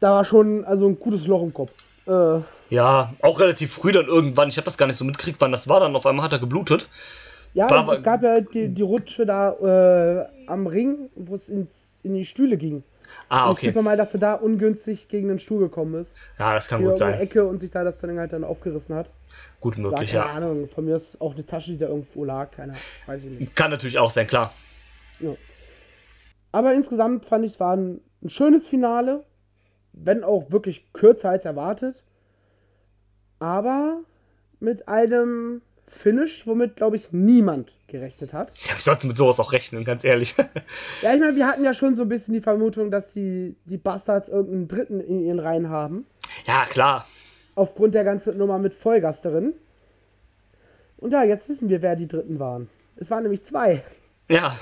D: da war schon also ein gutes Loch im Kopf. Äh,
E: Ja, auch relativ früh dann irgendwann. Ich habe das gar nicht so mitgekriegt, wann das war. Dann auf einmal hat er geblutet.
D: ja,
E: War
D: es, es gab ja die, die Rutsche da äh, am Ring, wo es in die Stühle ging.
E: Ah,
D: Und ich
E: okay.
D: tippe mal, dass er da ungünstig gegen den Stuhl gekommen ist.
E: Ja, das kann
D: Hier
E: gut
D: um die
E: sein.
D: Ecke und sich da das dann halt dann aufgerissen hat.
E: Gut möglich,
D: keine
E: ja.
D: Ahnung, von mir ist auch eine Tasche, die da irgendwo lag, keine weiß ich nicht.
E: Kann natürlich auch sein, klar.
D: Ja. Aber insgesamt fand ich, es war ein, ein schönes Finale, wenn auch wirklich kürzer als erwartet. Aber mit einem Finish, womit, glaube ich, niemand gerechnet hat.
E: Ja, ich sollte mit sowas auch rechnen, ganz ehrlich.
D: Ja, ich meine, wir hatten ja schon so ein bisschen die Vermutung, dass die, die Bastards irgendeinen Dritten in ihren Reihen haben.
E: ja, klar.
D: Aufgrund der ganzen Nummer mit Vollgasterin. Und ja, jetzt wissen wir, wer die Dritten waren. Es waren nämlich zwei.
E: Ja,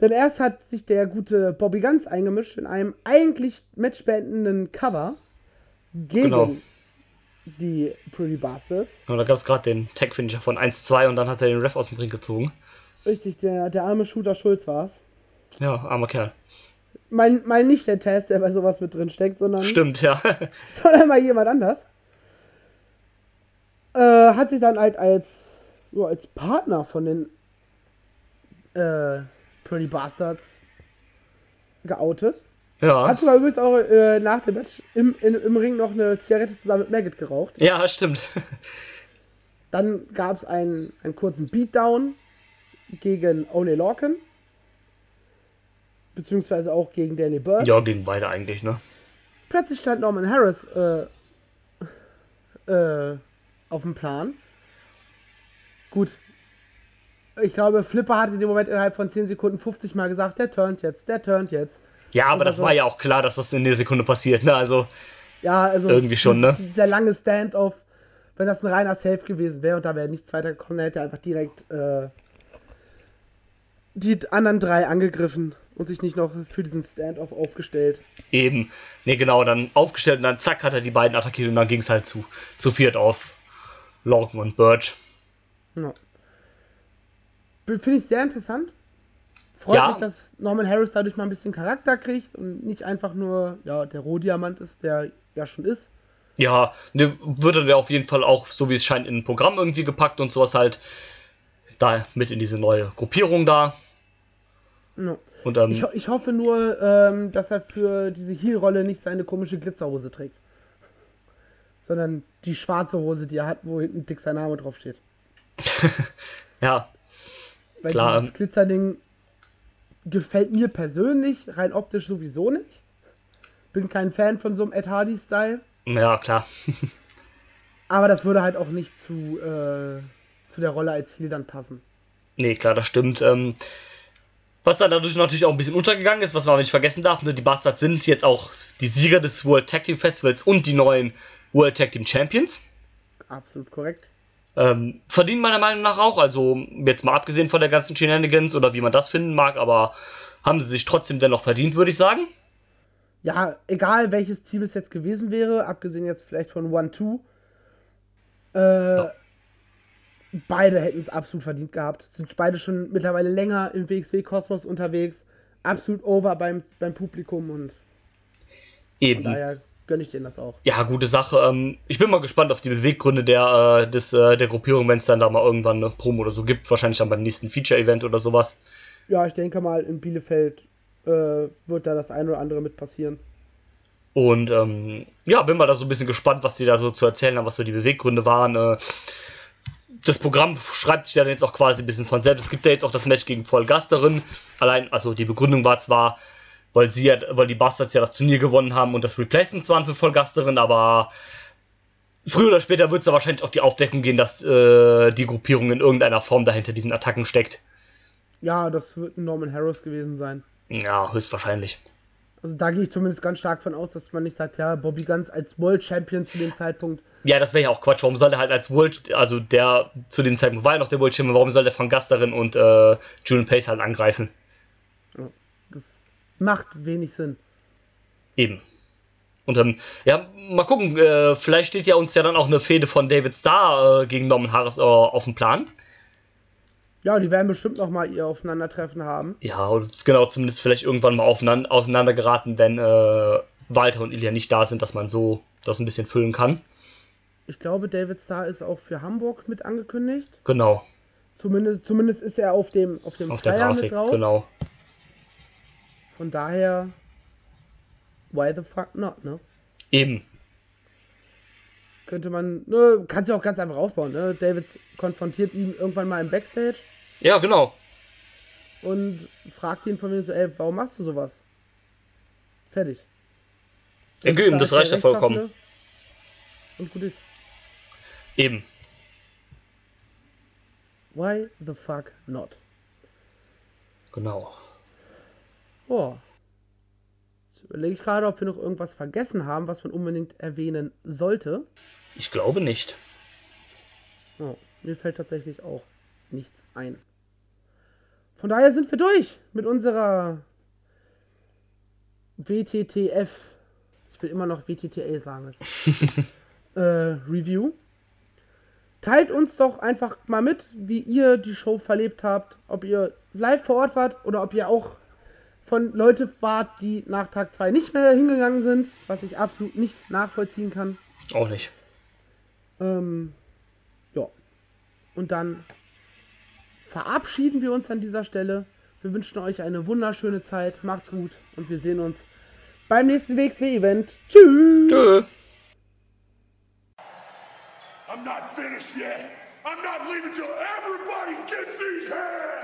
D: Denn erst hat sich der gute Bobby Guns eingemischt in einem eigentlich matchbeendenden Cover gegen
E: Genau.
D: die Pretty Bastards.
E: und da gab es gerade den Tag-Finisher von 1-2 und dann hat er den Ref aus dem Ring gezogen.
D: Richtig, der, der arme Shooter Schulz war's.
E: Ja, armer Kerl.
D: Mein, mein nicht der Test, der bei sowas mit drin steckt, sondern,
E: Stimmt, ja.
D: sondern mal jemand anders. Äh, hat sich dann halt als, ja, als Partner von den äh, Pretty Bastards geoutet.
E: ja.
D: Hat sogar übrigens auch äh, nach dem Match im, in, im Ring noch eine Zigarette zusammen mit Maggot geraucht.
E: Ja, stimmt.
D: Dann gab es einen, einen kurzen Beatdown gegen Oney Lorcan. Beziehungsweise auch gegen Danny Bird.
E: Ja, gegen beide eigentlich, ne?
D: Plötzlich stand Norman Harris äh, äh, auf dem Plan. Gut. Ich glaube, Flipper hatte in dem Moment innerhalb von 10 Sekunden 50 Mal gesagt, der turnt jetzt, der turnt jetzt.
E: Ja, aber
D: Oder
E: das
D: so.
E: war ja auch klar, dass das in der Sekunde passiert, ne? Also,
D: Ja, also
E: Irgendwie schon, ne?
D: Dieser lange Stand-off, wenn das ein reiner Safe gewesen wäre und da wäre nichts weiter gekommen, dann hätte er einfach direkt äh, die anderen drei angegriffen und sich nicht noch für diesen Stand-off aufgestellt.
E: eben. Ne, genau, dann aufgestellt und dann zack hat er die beiden attackiert und dann ging es halt zu, zu viert auf Lorcan und Birch.
D: Ja. Finde ich sehr interessant. Freut
E: Ja.
D: mich, dass Norman Harris dadurch mal ein bisschen Charakter kriegt und nicht einfach nur ja, der Rohdiamant ist, der ja schon ist.
E: Ja, ne, würde der auf jeden Fall auch, so wie es scheint, in ein Programm irgendwie gepackt und sowas halt da mit in diese neue Gruppierung da.
D: Ja.
E: Und ähm,
D: Ich, ich hoffe nur, ähm, dass er für diese Heel-Rolle nicht seine komische Glitzerhose trägt. Sondern die schwarze Hose, die er hat, wo hinten dick sein Name draufsteht.
E: ja,
D: Weil
E: Klar.
D: dieses Glitzerding gefällt mir persönlich, rein optisch sowieso nicht. Bin kein Fan von so einem Ed Hardy-Style.
E: ja, klar.
D: Aber das würde halt auch nicht zu, äh, zu der Rolle als Heel dann passen.
E: Nee, klar, das stimmt. Ähm, was dann dadurch natürlich auch ein bisschen untergegangen ist, was man aber nicht vergessen darf, ne, die Bastards sind jetzt auch die Sieger des World Tag Team Festivals und die neuen World Tag Team Champions.
D: Absolut korrekt.
E: Ähm, verdienen meiner Meinung nach auch, also jetzt mal abgesehen von der ganzen Shenanigans oder wie man das finden mag, aber haben sie sich trotzdem dennoch verdient, würde ich sagen.
D: Ja, egal welches Team es jetzt gewesen wäre, abgesehen jetzt vielleicht von One-Two, äh, beide hätten es absolut verdient gehabt. Sind beide schon mittlerweile länger im WXW-Kosmos unterwegs. Absolut over beim, beim Publikum und
E: Eben.
D: von daher gönne ich denen das auch.
E: Ja, gute Sache. Ähm, ich bin mal gespannt auf die Beweggründe der, äh, des, äh, der Gruppierung, wenn es dann da mal irgendwann eine Promo oder so gibt. Wahrscheinlich dann beim nächsten Feature-Event oder sowas.
D: Ja, ich denke mal, in Bielefeld äh, wird da das ein oder andere mit passieren.
E: Und ähm, ja, bin mal da so ein bisschen gespannt, was die da so zu erzählen haben, was so die Beweggründe waren. Äh, das Programm schreibt sich ja dann jetzt auch quasi ein bisschen von selbst. Es gibt ja jetzt auch das Match gegen Vollgasterin. Allein, also die Begründung war zwar, weil sie ja, weil die Bastards ja das Turnier gewonnen haben und das Replacements waren für Vollgasterin, aber früher oder später wird es da wahrscheinlich auch die Aufdeckung gehen, dass äh, die Gruppierung in irgendeiner Form dahinter diesen Attacken steckt.
D: Ja, das wird ein Norman Harris gewesen sein.
E: Ja, höchstwahrscheinlich.
D: Also da gehe ich zumindest ganz stark von aus, dass man nicht sagt, ja, Bobby Guns als World Champion zu dem Zeitpunkt.
E: Ja, das wäre ja auch Quatsch. Warum soll der halt als World, also der zu dem Zeitpunkt war ja noch der World Champion, warum soll der Frank Gasterin und äh, Julian Pace halt angreifen?
D: Das macht wenig Sinn.
E: Eben. Und ähm, ja, mal gucken, äh, vielleicht steht ja uns ja dann auch eine Fehde von David Starr äh, gegen Norman Harris äh, auf dem Plan.
D: Ja, die werden bestimmt noch mal ihr Aufeinandertreffen haben.
E: Ja, und genau, zumindest vielleicht irgendwann mal aufeinander, aufeinander geraten, wenn äh, Walter und Ilya nicht da sind, dass man so das ein bisschen füllen kann.
D: Ich glaube, David Starr ist auch für Hamburg mit angekündigt.
E: Genau,
D: Zumindest, zumindest ist er auf dem, auf dem
E: auf der
D: Flyer
E: Grafik,
D: mit drauf.
E: genau.
D: Von daher, why the fuck not, ne?
E: Eben.
D: Könnte man, ne, kannst du auch ganz einfach aufbauen, ne? David konfrontiert ihn irgendwann mal im Backstage
E: Ja, genau.
D: und fragt ihn von mir so, ey, warum machst du sowas? Fertig.
E: Ja, eben,
D: Starr
E: das reicht ja vollkommen.
D: Rechtschaffene Und gut ist.
E: Eben.
D: Why the fuck not?
E: Genau.
D: Boah. Jetzt überlege ich gerade, ob wir noch irgendwas vergessen haben, was man unbedingt erwähnen sollte.
E: Ich glaube nicht.
D: Oh, mir fällt tatsächlich auch nichts ein. Von daher sind wir durch mit unserer WTTF. Ich will immer noch WTTL sagen. Äh, Review. Teilt uns doch einfach mal mit, wie ihr die Show verlebt habt. Ob ihr live vor Ort wart oder ob ihr auch von Leute wart, die nach Tag 2 nicht mehr hingegangen sind, was ich absolut nicht nachvollziehen kann.
E: Auch nicht.
D: Ähm, ja. Und dann verabschieden wir uns an dieser Stelle. Wir wünschen euch eine wunderschöne Zeit. Macht's gut und wir sehen uns beim nächsten WXW-Event. Tschüss!
E: Tschö.
C: I'm not finished yet. I'm not leaving till everybody gets these hands.